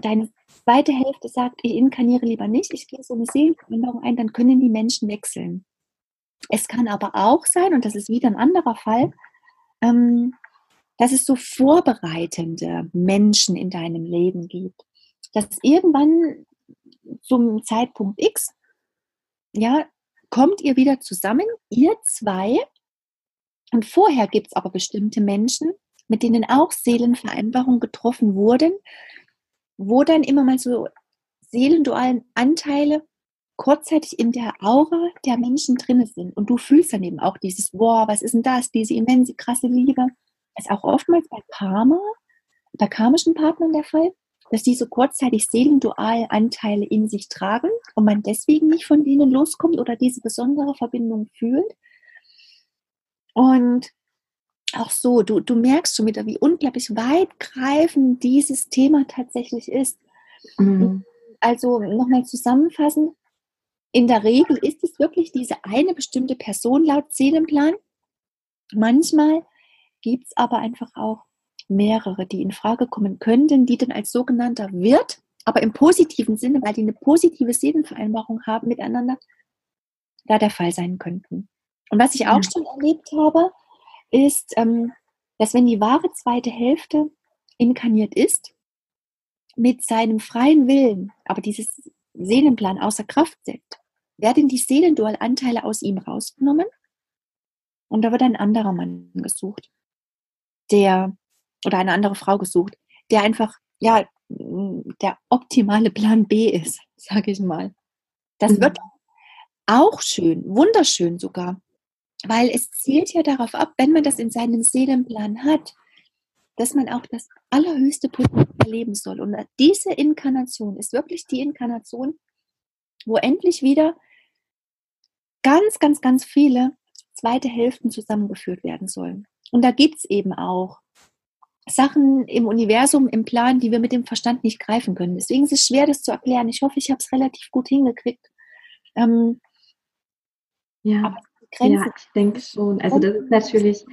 deine zweite Hälfte sagt, ich inkarniere lieber nicht, ich gehe so eine Seelenveränderung ein, dann können die Menschen wechseln. Es kann aber auch sein, und das ist wieder ein anderer Fall, ähm, dass es so vorbereitende Menschen in deinem Leben gibt. Dass irgendwann zum Zeitpunkt X, ja, kommt ihr wieder zusammen, ihr zwei, und vorher gibt es aber bestimmte Menschen, mit denen auch Seelenvereinbarungen getroffen wurden, wo dann immer mal so seelendualen Anteile kurzzeitig in der Aura der Menschen drin sind. Und du fühlst dann eben auch dieses, boah, was ist denn das, diese immense, krasse Liebe ist auch oftmals bei Karma, bei karmischen Partnern der Fall, dass diese kurzzeitig seelendual Anteile in sich tragen und man deswegen nicht von denen loskommt oder diese besondere Verbindung fühlt. Und auch so, du, du merkst schon wieder, wie unglaublich weitgreifend dieses Thema tatsächlich ist. Mhm. Also nochmal zusammenfassen, in der Regel ist es wirklich diese eine bestimmte Person laut Seelenplan. Manchmal gibt es aber einfach auch mehrere, die in Frage kommen könnten, die dann als sogenannter Wirt, aber im positiven Sinne, weil die eine positive Seelenvereinbarung haben miteinander, da der Fall sein könnten. Und was ich auch ja. schon erlebt habe, ist, ähm, dass wenn die wahre zweite Hälfte inkarniert ist, mit seinem freien Willen, aber dieses Seelenplan außer Kraft setzt, werden die Seelendual-Anteile aus ihm rausgenommen und da wird ein anderer Mann gesucht der oder eine andere Frau gesucht, der einfach ja der optimale Plan B ist, sage ich mal. Das mhm. wird auch schön, wunderschön sogar, weil es zielt ja darauf ab, wenn man das in seinem Seelenplan hat, dass man auch das allerhöchste Potenzial erleben soll. Und diese Inkarnation ist wirklich die Inkarnation, wo endlich wieder ganz, ganz, ganz viele zweite Hälften zusammengeführt werden sollen. Und da gibt es eben auch Sachen im Universum, im Plan, die wir mit dem Verstand nicht greifen können. Deswegen ist es schwer, das zu erklären. Ich hoffe, ich habe es relativ gut hingekriegt. Ähm, ja, ja, ich denke schon. Also das ist natürlich,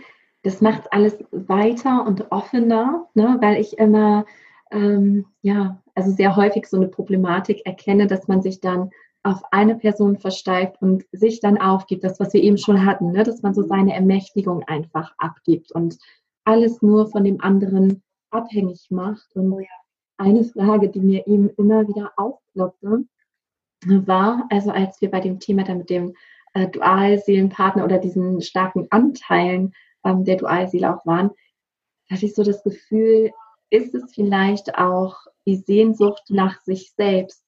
das macht alles weiter und offener, ne? weil ich immer, ähm, ja, also sehr häufig so eine Problematik erkenne, dass man sich dann auf eine Person versteift und sich dann aufgibt, das, was wir eben schon hatten, ne? dass man so seine Ermächtigung einfach abgibt und alles nur von dem anderen abhängig macht. Und oh ja. eine Frage, die mir eben immer wieder aufploppte, war, also als wir bei dem Thema dann mit dem äh, Dualseelenpartner oder diesen starken Anteilen ähm, der Dualseele auch waren, hatte ich so das Gefühl, ist es vielleicht auch die Sehnsucht nach sich selbst,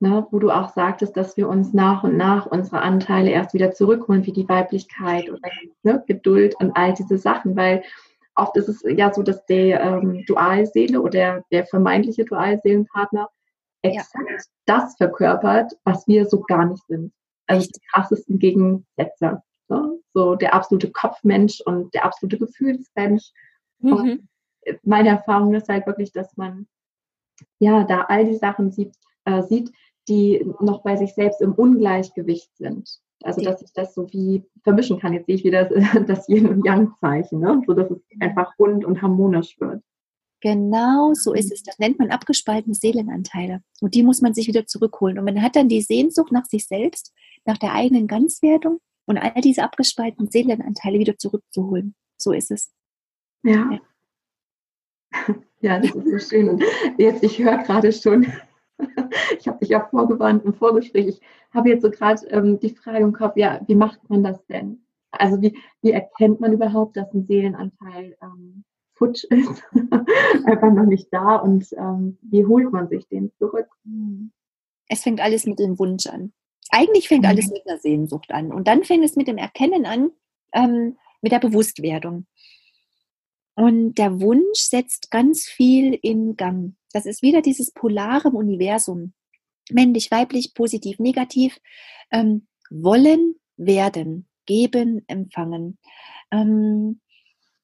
ne, wo du auch sagtest, dass wir uns nach und nach unsere Anteile erst wieder zurückholen, wie die Weiblichkeit oder ne, Geduld und all diese Sachen, weil oft ist es ja so, dass der ähm, Dualseele oder der, der vermeintliche Dualseelenpartner exakt ja. das verkörpert, was wir so gar nicht sind. Also die krassesten Gegensätze. Ne? So der absolute Kopfmensch und der absolute Gefühlsmensch. Mhm. meine Erfahrung ist halt wirklich, dass man ja da all die Sachen sieht, äh, sieht, die noch bei sich selbst im Ungleichgewicht sind. Also dass ich das so wie vermischen kann. Jetzt sehe ich wieder das, das Yin und Yang-Zeichen, ne? so dass es einfach rund und harmonisch wird. Genau so ist mhm. es. Das nennt man abgespaltene Seelenanteile. Und die muss man sich wieder zurückholen. Und man hat dann die Sehnsucht nach sich selbst, nach der eigenen Ganzwertung und all diese abgespaltenen Seelenanteile wieder zurückzuholen. So ist es. Ja. Ja, das ist so schön. Und jetzt, ich höre gerade schon, ich habe dich ja vorgewarnt im Vorgespräch. Ich habe jetzt so gerade ähm, die Frage im Kopf, ja, wie macht man das denn? Also wie, wie erkennt man überhaupt, dass ein Seelenanteil ähm, futsch ist, einfach noch nicht da und ähm, wie holt man sich den zurück? Es fängt alles mit dem Wunsch an. Eigentlich fängt alles mhm. mit einer Sehnsucht an und dann fängt es mit dem Erkennen an, ähm, mit der Bewusstwerdung. Und der Wunsch setzt ganz viel in Gang. Das ist wieder dieses polare Universum. Männlich, weiblich, positiv, negativ. Ähm, wollen, werden, geben, empfangen. Ähm,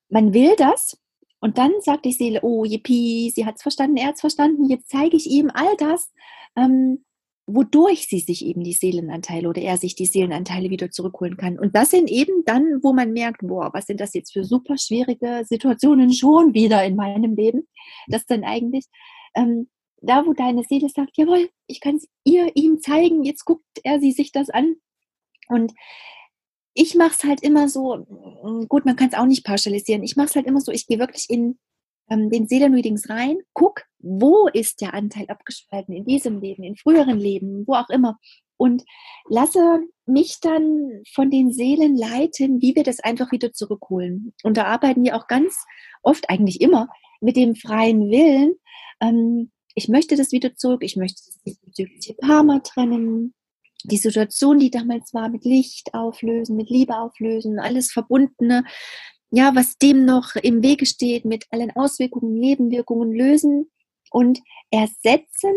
man will das und dann sagt die Seele, oh, yippie, sie hat es verstanden, er hat es verstanden, jetzt zeige ich ihm all das, ähm, wodurch sie sich eben die Seelenanteile oder er sich die Seelenanteile wieder zurückholen kann. Und das sind eben dann, wo man merkt, boah, was sind das jetzt für super schwierige Situationen schon wieder in meinem Leben, das dann eigentlich ähm, da, wo deine Seele sagt, jawohl, ich kann es ihr ihm zeigen, jetzt guckt er sie sich das an. Und ich mache es halt immer so, mm, gut, man kann es auch nicht pauschalisieren, ich mache es halt immer so, ich gehe wirklich in ähm, den Seelenreadings rein, guck, wo ist der Anteil abgespalten in diesem Leben, in früheren Leben, wo auch immer und lasse mich dann von den Seelen leiten, wie wir das einfach wieder zurückholen. Und da arbeiten wir auch ganz oft, eigentlich immer, mit dem freien Willen. Ähm, ich möchte das wieder zurück, ich möchte das diesbezügliche Karma trennen, die Situation, die damals war, mit Licht auflösen, mit Liebe auflösen, alles Verbundene, ja, was dem noch im Wege steht, mit allen Auswirkungen, Nebenwirkungen lösen und ersetzen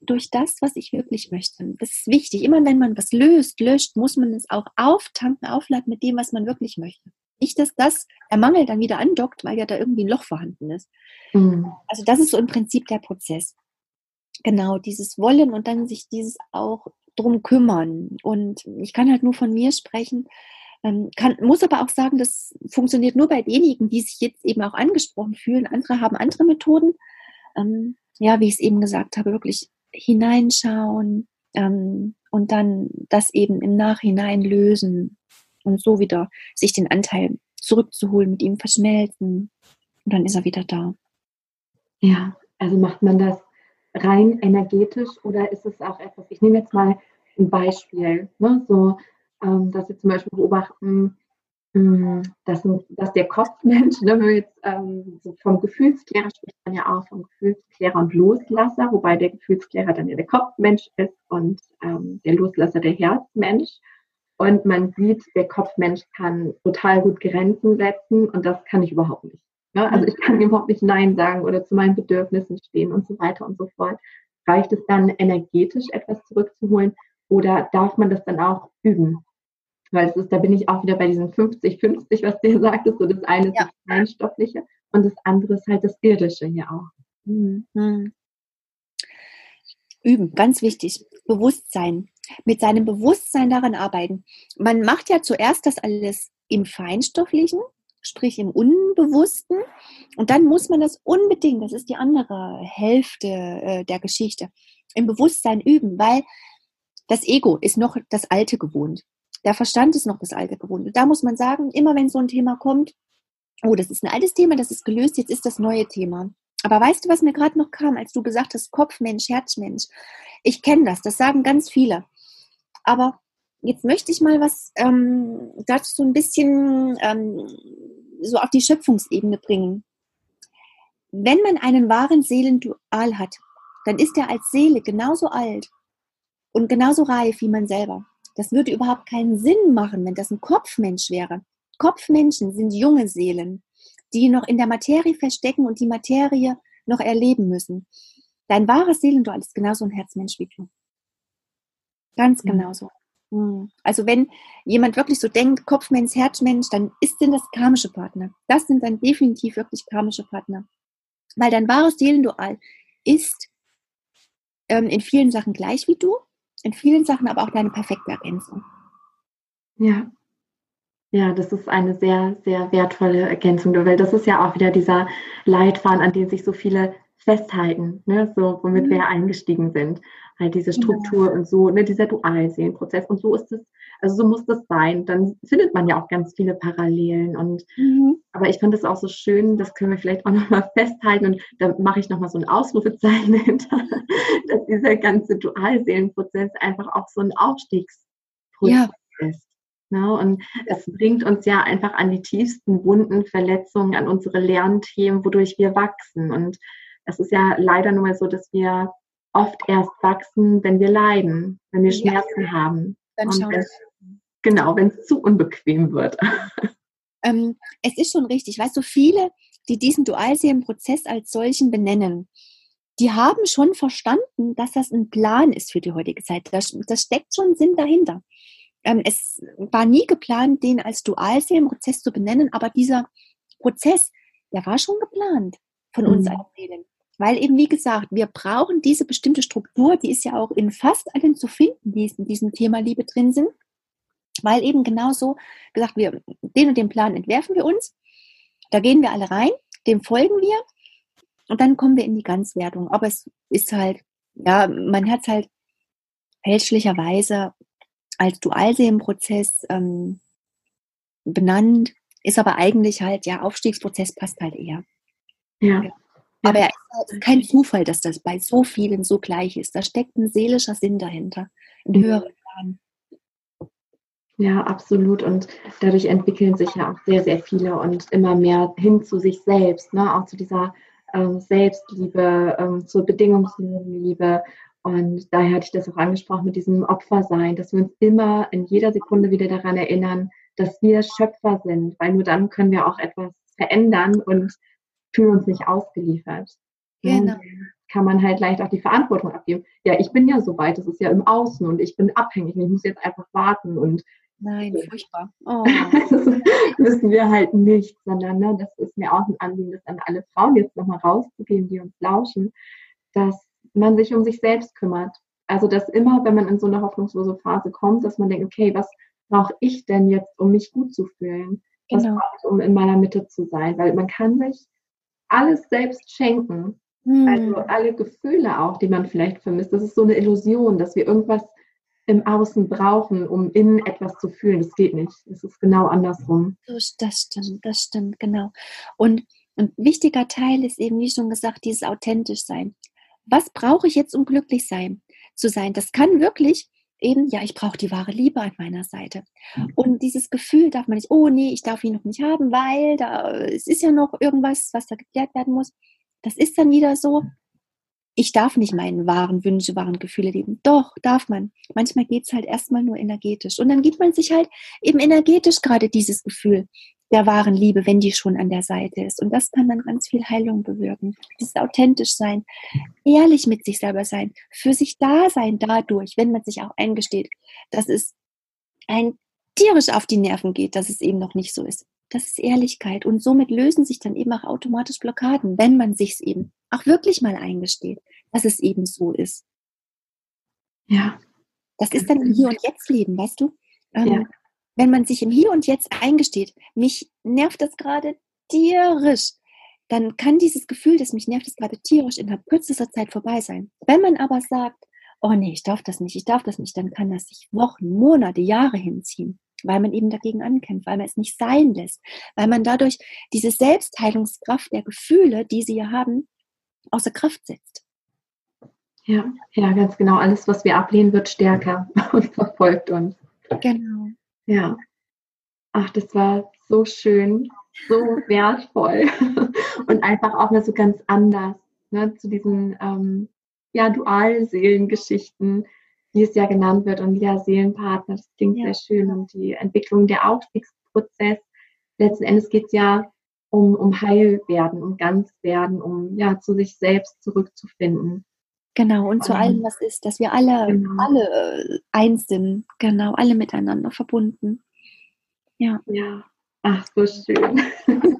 durch das, was ich wirklich möchte. Das ist wichtig. Immer wenn man was löst, löscht, muss man es auch auftanken, aufladen mit dem, was man wirklich möchte. Nicht, dass das der Mangel dann wieder andockt, weil ja da irgendwie ein Loch vorhanden ist. Mhm. Also das ist so im Prinzip der Prozess. Genau, dieses Wollen und dann sich dieses auch drum kümmern. Und ich kann halt nur von mir sprechen. Ähm, kann, muss aber auch sagen, das funktioniert nur bei denjenigen, die sich jetzt eben auch angesprochen fühlen. Andere haben andere Methoden. Ähm, ja, wie ich es eben gesagt habe, wirklich hineinschauen ähm, und dann das eben im Nachhinein lösen und so wieder sich den Anteil zurückzuholen, mit ihm verschmelzen. Und dann ist er wieder da. Ja, also macht man das rein energetisch oder ist es auch etwas, ich nehme jetzt mal ein Beispiel, ne, so, ähm, dass wir zum Beispiel beobachten, mh, dass, dass der Kopfmensch, ne, wir jetzt ähm, so vom Gefühlsklärer spricht man ja auch vom Gefühlsklärer und Loslasser, wobei der Gefühlsklärer dann ja der Kopfmensch ist und ähm, der Loslasser der Herzmensch. Und man sieht, der Kopfmensch kann total gut Grenzen setzen und das kann ich überhaupt nicht. Ne? Also ich kann überhaupt nicht Nein sagen oder zu meinen Bedürfnissen stehen und so weiter und so fort. Reicht es dann energetisch etwas zurückzuholen oder darf man das dann auch üben? Weil es ist, da bin ich auch wieder bei diesen 50-50, was du sagtest. So das eine ist ja. das Feinstoffliche und das andere ist halt das Irdische hier auch. Mhm. mhm. Üben, ganz wichtig. Bewusstsein. Mit seinem Bewusstsein daran arbeiten. Man macht ja zuerst das alles im Feinstofflichen sprich im Unbewussten. Und dann muss man das unbedingt, das ist die andere Hälfte äh, der Geschichte, im Bewusstsein üben, weil das Ego ist noch das Alte gewohnt. Der Verstand ist noch das Alte gewohnt. Und da muss man sagen, immer wenn so ein Thema kommt, oh, das ist ein altes Thema, das ist gelöst, jetzt ist das neue Thema. Aber weißt du, was mir gerade noch kam, als du gesagt hast, Kopfmensch, Herzmensch? Ich kenne das, das sagen ganz viele. Aber jetzt möchte ich mal was ähm, dazu ein bisschen ähm, so auf die Schöpfungsebene bringen. Wenn man einen wahren Seelendual hat, dann ist er als Seele genauso alt und genauso reif wie man selber. Das würde überhaupt keinen Sinn machen, wenn das ein Kopfmensch wäre. Kopfmenschen sind junge Seelen, die noch in der Materie verstecken und die Materie noch erleben müssen. Dein wahres Seelendual ist genauso ein Herzmensch wie du. Ganz mhm. genauso. Mhm. Also wenn jemand wirklich so denkt, Kopfmensch, Herzmensch, dann ist denn das karmische Partner. Das sind dann definitiv wirklich karmische Partner. Weil dein wahres Seelendual ist ähm, in vielen Sachen gleich wie du, in vielen Sachen aber auch deine perfekte Ergänzung. Ja. Ja, das ist eine sehr, sehr wertvolle Ergänzung, weil das ist ja auch wieder dieser Leitfaden, an dem sich so viele festhalten, ne? so womit mhm. wir eingestiegen sind. Halt diese genau. Struktur ja. und so, ne? dieser Dualseelenprozess. Und so ist es, also so muss das sein. Dann findet man ja auch ganz viele Parallelen. Und mhm. aber ich fand es auch so schön, das können wir vielleicht auch nochmal festhalten. Und da mache ich nochmal so ein Ausrufezeichen hinter, dass dieser ganze Dualseelenprozess einfach auch so ein Aufstiegsprozess ja. ist. Ne? Und es bringt uns ja einfach an die tiefsten Wunden, Verletzungen, an unsere Lernthemen, wodurch wir wachsen. Und es ist ja leider nur mal so, dass wir oft erst wachsen, wenn wir leiden, wenn wir Schmerzen ja. haben. Dann Und wenn, genau, wenn es zu unbequem wird. Ähm, es ist schon richtig. Weißt du, viele, die diesen Dualseelenprozess als solchen benennen, die haben schon verstanden, dass das ein Plan ist für die heutige Zeit. Das, das steckt schon Sinn dahinter. Ähm, es war nie geplant, den als Dualseelenprozess zu benennen, aber dieser Prozess, der war schon geplant von uns mhm. als Seelen. Weil eben, wie gesagt, wir brauchen diese bestimmte Struktur, die ist ja auch in fast allen zu finden, die in diesem Thema Liebe drin sind. Weil eben genauso gesagt, wir, den und den Plan entwerfen wir uns, da gehen wir alle rein, dem folgen wir und dann kommen wir in die Ganzwertung. Aber es ist halt, ja, man hat es halt fälschlicherweise als Dualseelenprozess ähm, benannt, ist aber eigentlich halt, ja, Aufstiegsprozess passt halt eher. Ja. Aber es ist kein Zufall, dass das bei so vielen so gleich ist. Da steckt ein seelischer Sinn dahinter, ein mhm. höherer Plan. Ja, absolut. Und dadurch entwickeln sich ja auch sehr, sehr viele und immer mehr hin zu sich selbst, ne? auch zu dieser ähm, Selbstliebe, ähm, zur bedingungslosen Liebe. Und daher hatte ich das auch angesprochen mit diesem Opfersein, dass wir uns immer in jeder Sekunde wieder daran erinnern, dass wir Schöpfer sind, weil nur dann können wir auch etwas verändern und fühlen uns nicht ausgeliefert. Genau. Kann man halt leicht auch die Verantwortung abgeben. Ja, ich bin ja so weit, das ist ja im Außen und ich bin abhängig und ich muss jetzt einfach warten und Nein, furchtbar. Oh. das müssen wir halt nicht, sondern ne, das ist mir auch ein Anliegen, das an alle Frauen jetzt nochmal rauszugeben, die uns lauschen, dass man sich um sich selbst kümmert. Also dass immer, wenn man in so eine hoffnungslose Phase kommt, dass man denkt, okay, was brauche ich denn jetzt, um mich gut zu fühlen? Was genau. brauche ich, um in meiner Mitte zu sein? Weil man kann sich alles selbst schenken. Mhm. Also alle Gefühle auch, die man vielleicht vermisst. Das ist so eine Illusion, dass wir irgendwas im Außen brauchen, um innen etwas zu fühlen. Das geht nicht. Es ist genau andersrum. Das stimmt, das stimmt, genau. Und ein wichtiger Teil ist eben, wie schon gesagt, dieses authentisch sein. Was brauche ich jetzt, um glücklich sein, zu sein? Das kann wirklich eben, ja, ich brauche die wahre Liebe an meiner Seite. Und dieses Gefühl darf man nicht, oh nee, ich darf ihn noch nicht haben, weil da, es ist ja noch irgendwas, was da geklärt werden muss. Das ist dann wieder so, ich darf nicht meinen wahren Wünsche, wahren Gefühle leben. Doch, darf man. Manchmal geht es halt erstmal nur energetisch. Und dann gibt man sich halt eben energetisch gerade dieses Gefühl der wahren Liebe, wenn die schon an der Seite ist. Und das kann dann ganz viel Heilung bewirken. Dieses authentisch sein, ehrlich mit sich selber sein, für sich da sein dadurch, wenn man sich auch eingesteht, dass es ein tierisch auf die Nerven geht, dass es eben noch nicht so ist. Das ist Ehrlichkeit. Und somit lösen sich dann eben auch automatisch Blockaden, wenn man sich es eben auch wirklich mal eingesteht, dass es eben so ist. Ja. Das ist dann Hier und Jetzt Leben, weißt du? Ähm, ja. Wenn man sich im Hier und Jetzt eingesteht, mich nervt das gerade tierisch, dann kann dieses Gefühl, das mich nervt, das gerade tierisch in kürzester Zeit vorbei sein. Wenn man aber sagt, oh nee, ich darf das nicht, ich darf das nicht, dann kann das sich Wochen, Monate, Jahre hinziehen. weil man eben dagegen ankämpft, weil man es nicht sein lässt, weil man dadurch diese Selbstheilungskraft der Gefühle, die sie ja haben, außer Kraft setzt. Ja, ja, ganz genau. Alles, was wir ablehnen, wird stärker und verfolgt uns. Genau. Ja. Ach, das war so schön, so wertvoll und einfach auch mal so ganz anders ne, zu diesen ähm, ja, Dualseelengeschichten, wie es ja genannt wird, und ja, Seelenpartner, das klingt ja. sehr schön. Und die Entwicklung der Aufstiegsprozess, letzten Endes geht es ja um, um Heilwerden, um Ganzwerden, um ja zu sich selbst zurückzufinden. Genau, und zu allem, was ist, dass wir alle, genau. alle äh, eins sind, genau, alle miteinander verbunden. Ja. Ja, ach, so schön.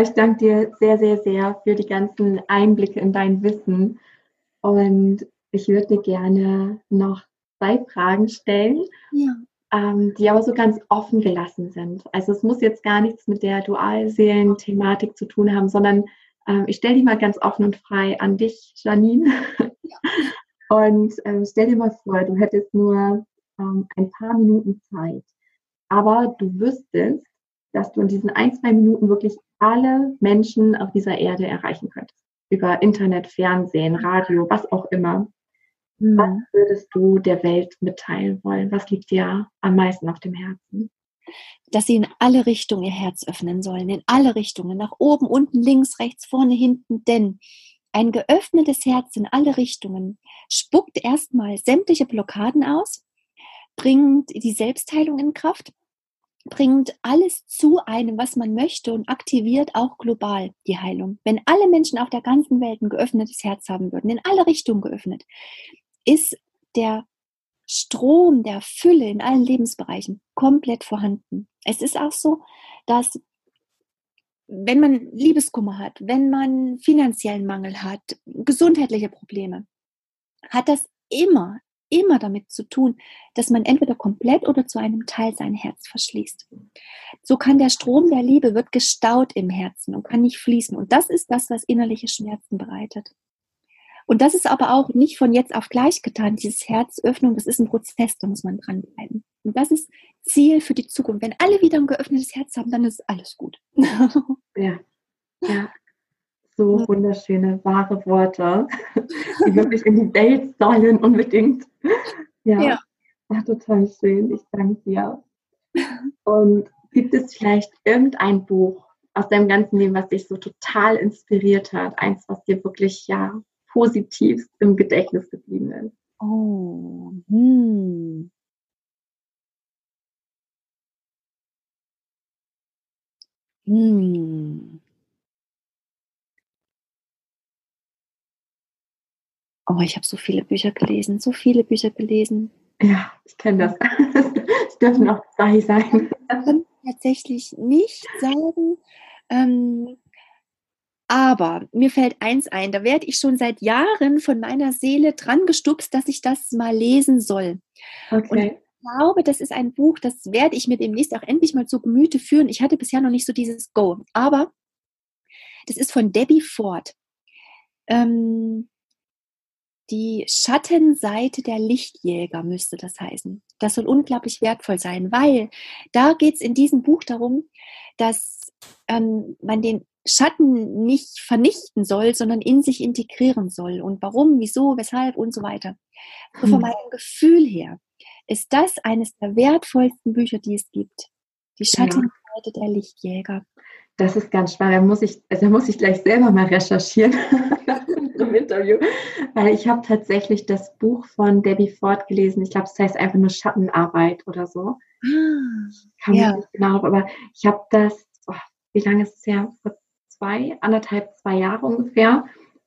ich danke dir sehr, sehr, sehr für die ganzen Einblicke in dein Wissen. Und ich würde dir gerne noch zwei Fragen stellen, ja. ähm, die aber so ganz offen gelassen sind. Also es muss jetzt gar nichts mit der Dualseelen-Thematik zu tun haben, sondern ähm, ich stelle die mal ganz offen und frei an dich, Janine. Ja. Und ähm, stell dir mal vor, du hättest nur ähm, ein paar Minuten Zeit, aber du wüsstest, dass du in diesen ein, zwei Minuten wirklich alle Menschen auf dieser Erde erreichen könntest. Über Internet, Fernsehen, Radio, was auch immer. Mhm. Was würdest du der Welt mitteilen wollen? Was liegt dir am meisten auf dem Herzen? Dass sie in alle Richtungen ihr Herz öffnen sollen, in alle Richtungen, nach oben, unten, links, rechts, vorne, hinten, denn ein geöffnetes Herz in alle Richtungen spuckt erstmal sämtliche Blockaden aus, bringt die Selbstheilung in Kraft, bringt alles zu einem, was man möchte und aktiviert auch global die Heilung. Wenn alle Menschen auf der ganzen Welt ein geöffnetes Herz haben würden, in alle Richtungen geöffnet, ist der Strom der Fülle in allen Lebensbereichen komplett vorhanden. Es ist auch so, dass wenn man Liebeskummer hat, wenn man finanziellen Mangel hat, gesundheitliche Probleme, hat das immer, immer damit zu tun, dass man entweder komplett oder zu einem Teil sein Herz verschließt. So kann der Strom der Liebe wird gestaut im Herzen und kann nicht fließen. Und das ist das, was innerliche Schmerzen bereitet. Und das ist aber auch nicht von jetzt auf gleich getan, dieses Herzöffnung, das ist ein Prozess, da muss man dranbleiben. Und das ist Ziel für die Zukunft. Wenn alle wieder ein geöffnetes Herz haben, dann ist alles gut. ja, ja. So wunderschöne, wahre Worte, die wirklich in die Welt sollen unbedingt. Ja, ja. Ach, total schön. Ich danke dir. Und gibt es vielleicht irgendein Buch aus deinem ganzen Leben, was dich so total inspiriert hat? Eins, was dir wirklich ja positiv im Gedächtnis geblieben ist? Oh, hm. Hm. Oh, ich habe so viele Bücher gelesen, so viele Bücher gelesen. Ja, ich kenne das. es dürfen auch zwei sein. Ich kann tatsächlich nicht sagen. Ähm, aber mir fällt eins ein, da werde ich schon seit Jahren von meiner Seele dran gestupst, dass ich das mal lesen soll. Okay. Und ich glaube, das ist ein Buch, das werde ich mir demnächst auch endlich mal zu Gemüte führen. Ich hatte bisher noch nicht so dieses Go. Aber das ist von Debbie Ford. Ähm, die Schattenseite der Lichtjäger müsste das heißen. Das soll unglaublich wertvoll sein, weil da geht es in diesem Buch darum, dass ähm, man den Schatten nicht vernichten soll, sondern in sich integrieren soll. Und warum, wieso, weshalb und so weiter. So von hm. meinem Gefühl her ist das eines der wertvollsten Bücher, die es gibt. Die Schattenseite ja. der Lichtjäger. Das ist ganz spannend. Da muss ich, also muss ich gleich selber mal recherchieren im Interview. Weil ich habe tatsächlich das Buch von Debbie Ford gelesen. Ich glaube, es heißt einfach nur Schattenarbeit oder so. Ah, Kann ja. nicht genau, aber ich habe das, oh, wie lange ist es her? Vor zwei, anderthalb, zwei Jahre ungefähr.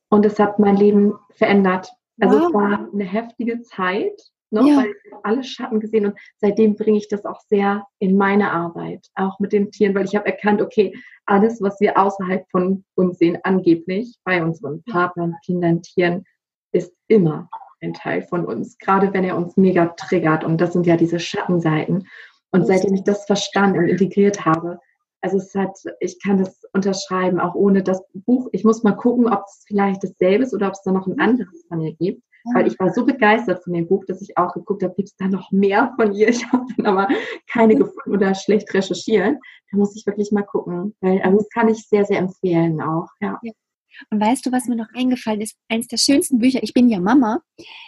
Und es hat mein Leben verändert. Also wow. es war eine heftige Zeit, ne, ja. weil ich alle Schatten gesehen und seitdem bringe ich das auch sehr in meine Arbeit, auch mit den Tieren, weil ich habe erkannt, okay, alles, was wir außerhalb von uns sehen, angeblich bei unseren Partnern, Kindern, Tieren, ist immer ein Teil von uns, gerade wenn er uns mega triggert. Und das sind ja diese Schattenseiten. Und seitdem ich das verstanden und integriert habe, also es hat, ich kann das unterschreiben, auch ohne das Buch. Ich muss mal gucken, ob es vielleicht dasselbe ist oder ob es da noch ein anderes von mir gibt. Weil ich war so begeistert von dem Buch, dass ich auch geguckt habe, gibt es da noch mehr von ihr? Ich habe dann aber keine gefunden oder schlecht recherchiert. Da muss ich wirklich mal gucken. Weil, also das kann ich sehr, sehr empfehlen auch. Ja. ja. Und weißt du, was mir noch eingefallen ist? Eines der schönsten Bücher. Ich bin ja Mama.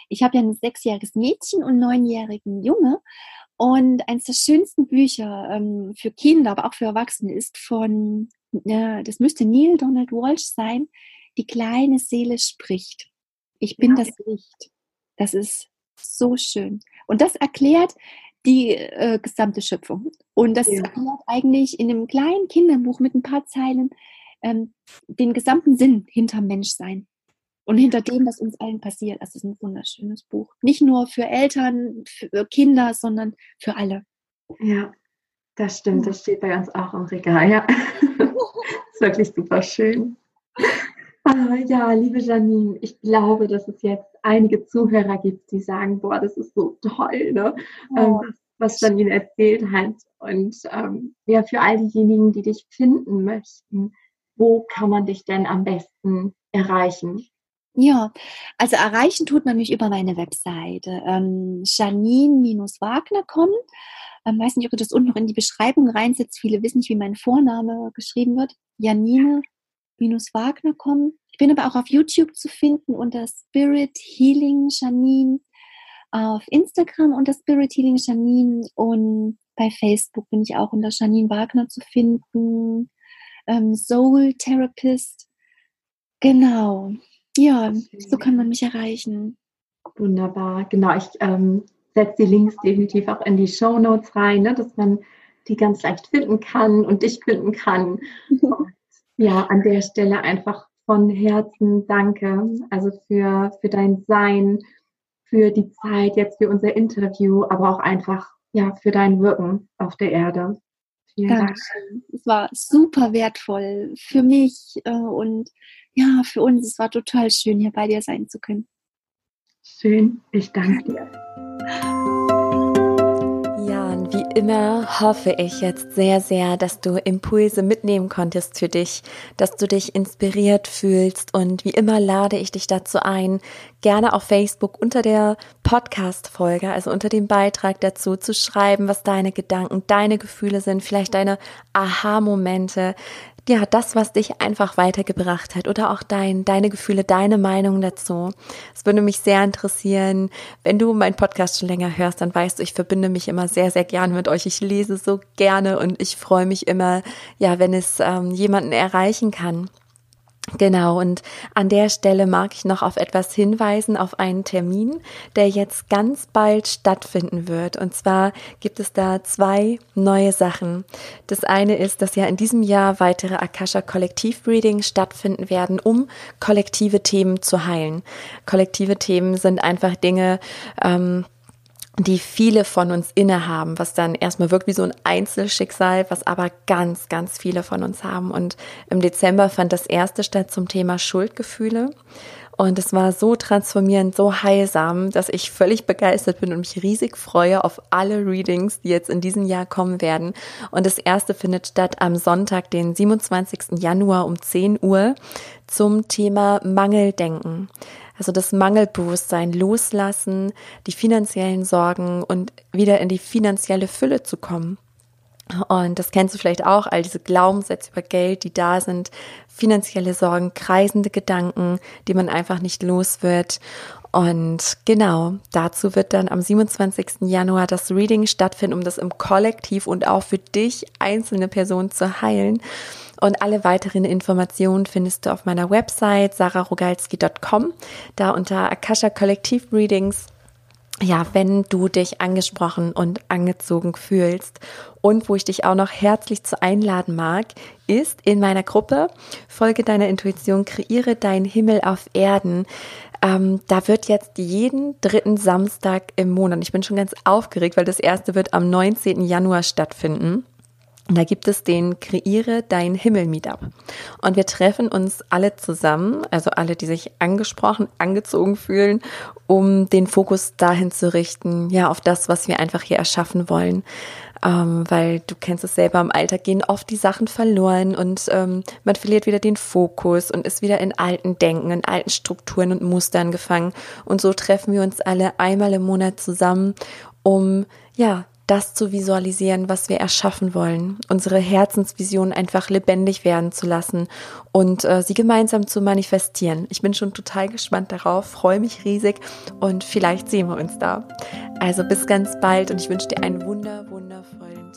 Ich habe ja ein sechsjähriges Mädchen und einen neunjährigen Junge. Und eines der schönsten Bücher ähm, für Kinder, aber auch für Erwachsene ist von, äh, das müsste Neil Donald Walsh sein, Die kleine Seele spricht. Ich bin ja. das Licht. Das ist so schön. Und das erklärt die äh, gesamte Schöpfung. Und das ja. erklärt eigentlich in einem kleinen Kinderbuch mit ein paar Zeilen ähm, den gesamten Sinn hinter Menschsein und hinter dem, was uns allen passiert. Das ist ein wunderschönes Buch. Nicht nur für Eltern, für Kinder, sondern für alle. Ja, das stimmt. Das steht bei uns auch im Regal. Ja, ist wirklich super schön. Ah, ja, liebe Janine, ich glaube, dass es jetzt einige Zuhörer gibt, die sagen, boah, das ist so toll, ne? Oh. Was Janine erzählt hat. Und ähm, ja, für all diejenigen, die dich finden möchten, wo kann man dich denn am besten erreichen? Ja, also erreichen tut man mich über meine Webseite ähm, janine-wagner.com. Ähm, weiß nicht, ob du das unten noch in die Beschreibung reinsetzt. Viele wissen nicht, wie mein Vorname geschrieben wird. Janine-wagner.com. Ich bin aber auch auf YouTube zu finden unter Spirit Healing Janine, auf Instagram unter Spirit Healing Janine und bei Facebook bin ich auch unter Janine Wagner zu finden ähm, Soul Therapist. Genau. Ja, so kann man mich erreichen. Wunderbar. Genau, ich ähm, setze die Links definitiv auch in die Show Notes rein, ne, dass man die ganz leicht finden kann und dich finden kann. Und, ja, an der Stelle einfach von Herzen danke. Also für, für dein Sein, für die Zeit jetzt für unser Interview, aber auch einfach ja für dein Wirken auf der Erde. Vielen Dankeschön. Es war super wertvoll für mich äh, und ja, für uns. Es war total schön, hier bei dir sein zu können. Schön, ich danke dir. Ja, und wie immer hoffe ich jetzt sehr, sehr, dass du Impulse mitnehmen konntest für dich, dass du dich inspiriert fühlst und wie immer lade ich dich dazu ein, gerne auf Facebook unter der Podcast-Folge, also unter dem Beitrag dazu zu schreiben, was deine Gedanken, deine Gefühle sind, vielleicht deine Aha-Momente, ja, das, was dich einfach weitergebracht hat oder auch dein, deine Gefühle, deine Meinung dazu. Es würde mich sehr interessieren. Wenn du meinen Podcast schon länger hörst, dann weißt du, ich verbinde mich immer sehr, sehr gerne mit euch. Ich lese so gerne und ich freue mich immer, ja, wenn es ähm, jemanden erreichen kann. Genau, und an der Stelle mag ich noch auf etwas hinweisen, auf einen Termin, der jetzt ganz bald stattfinden wird. Und zwar gibt es da zwei neue Sachen. Das eine ist, dass ja in diesem Jahr weitere Akasha Kollektiv Readings stattfinden werden, um kollektive Themen zu heilen. Kollektive Themen sind einfach Dinge, ähm, die viele von uns innehaben, was dann erstmal wirkt wie so ein Einzelschicksal, was aber ganz, ganz viele von uns haben. Und im Dezember fand das erste statt zum Thema Schuldgefühle. Und es war so transformierend, so heilsam, dass ich völlig begeistert bin und mich riesig freue auf alle Readings, die jetzt in diesem Jahr kommen werden. Und das erste findet statt am Sonntag, den 27. Januar um 10 Uhr zum Thema Mangeldenken. Also das Mangelbewusstsein loslassen, die finanziellen Sorgen und wieder in die finanzielle Fülle zu kommen. Und das kennst du vielleicht auch, all diese Glaubenssätze über Geld, die da sind, finanzielle Sorgen, kreisende Gedanken, die man einfach nicht los wird. Und genau, dazu wird dann am 27. Januar das Reading stattfinden, um das im Kollektiv und auch für dich einzelne Personen zu heilen. Und alle weiteren Informationen findest du auf meiner Website sararogalski.com, da unter Akasha Kollektiv Readings ja, wenn du dich angesprochen und angezogen fühlst. Und wo ich dich auch noch herzlich zu einladen mag, ist in meiner Gruppe Folge deiner Intuition, kreiere deinen Himmel auf Erden. Ähm, da wird jetzt jeden dritten Samstag im Monat, ich bin schon ganz aufgeregt, weil das erste wird am 19. Januar stattfinden da gibt es den Kreiere dein Himmel Meetup. Und wir treffen uns alle zusammen, also alle, die sich angesprochen, angezogen fühlen, um den Fokus dahin zu richten, ja, auf das, was wir einfach hier erschaffen wollen. Ähm, weil du kennst es selber, im Alltag gehen oft die Sachen verloren und ähm, man verliert wieder den Fokus und ist wieder in alten Denken, in alten Strukturen und Mustern gefangen. Und so treffen wir uns alle einmal im Monat zusammen, um ja das zu visualisieren, was wir erschaffen wollen, unsere Herzensvision einfach lebendig werden zu lassen und äh, sie gemeinsam zu manifestieren. Ich bin schon total gespannt darauf, freue mich riesig und vielleicht sehen wir uns da. Also bis ganz bald und ich wünsche dir einen wunder, wundervollen.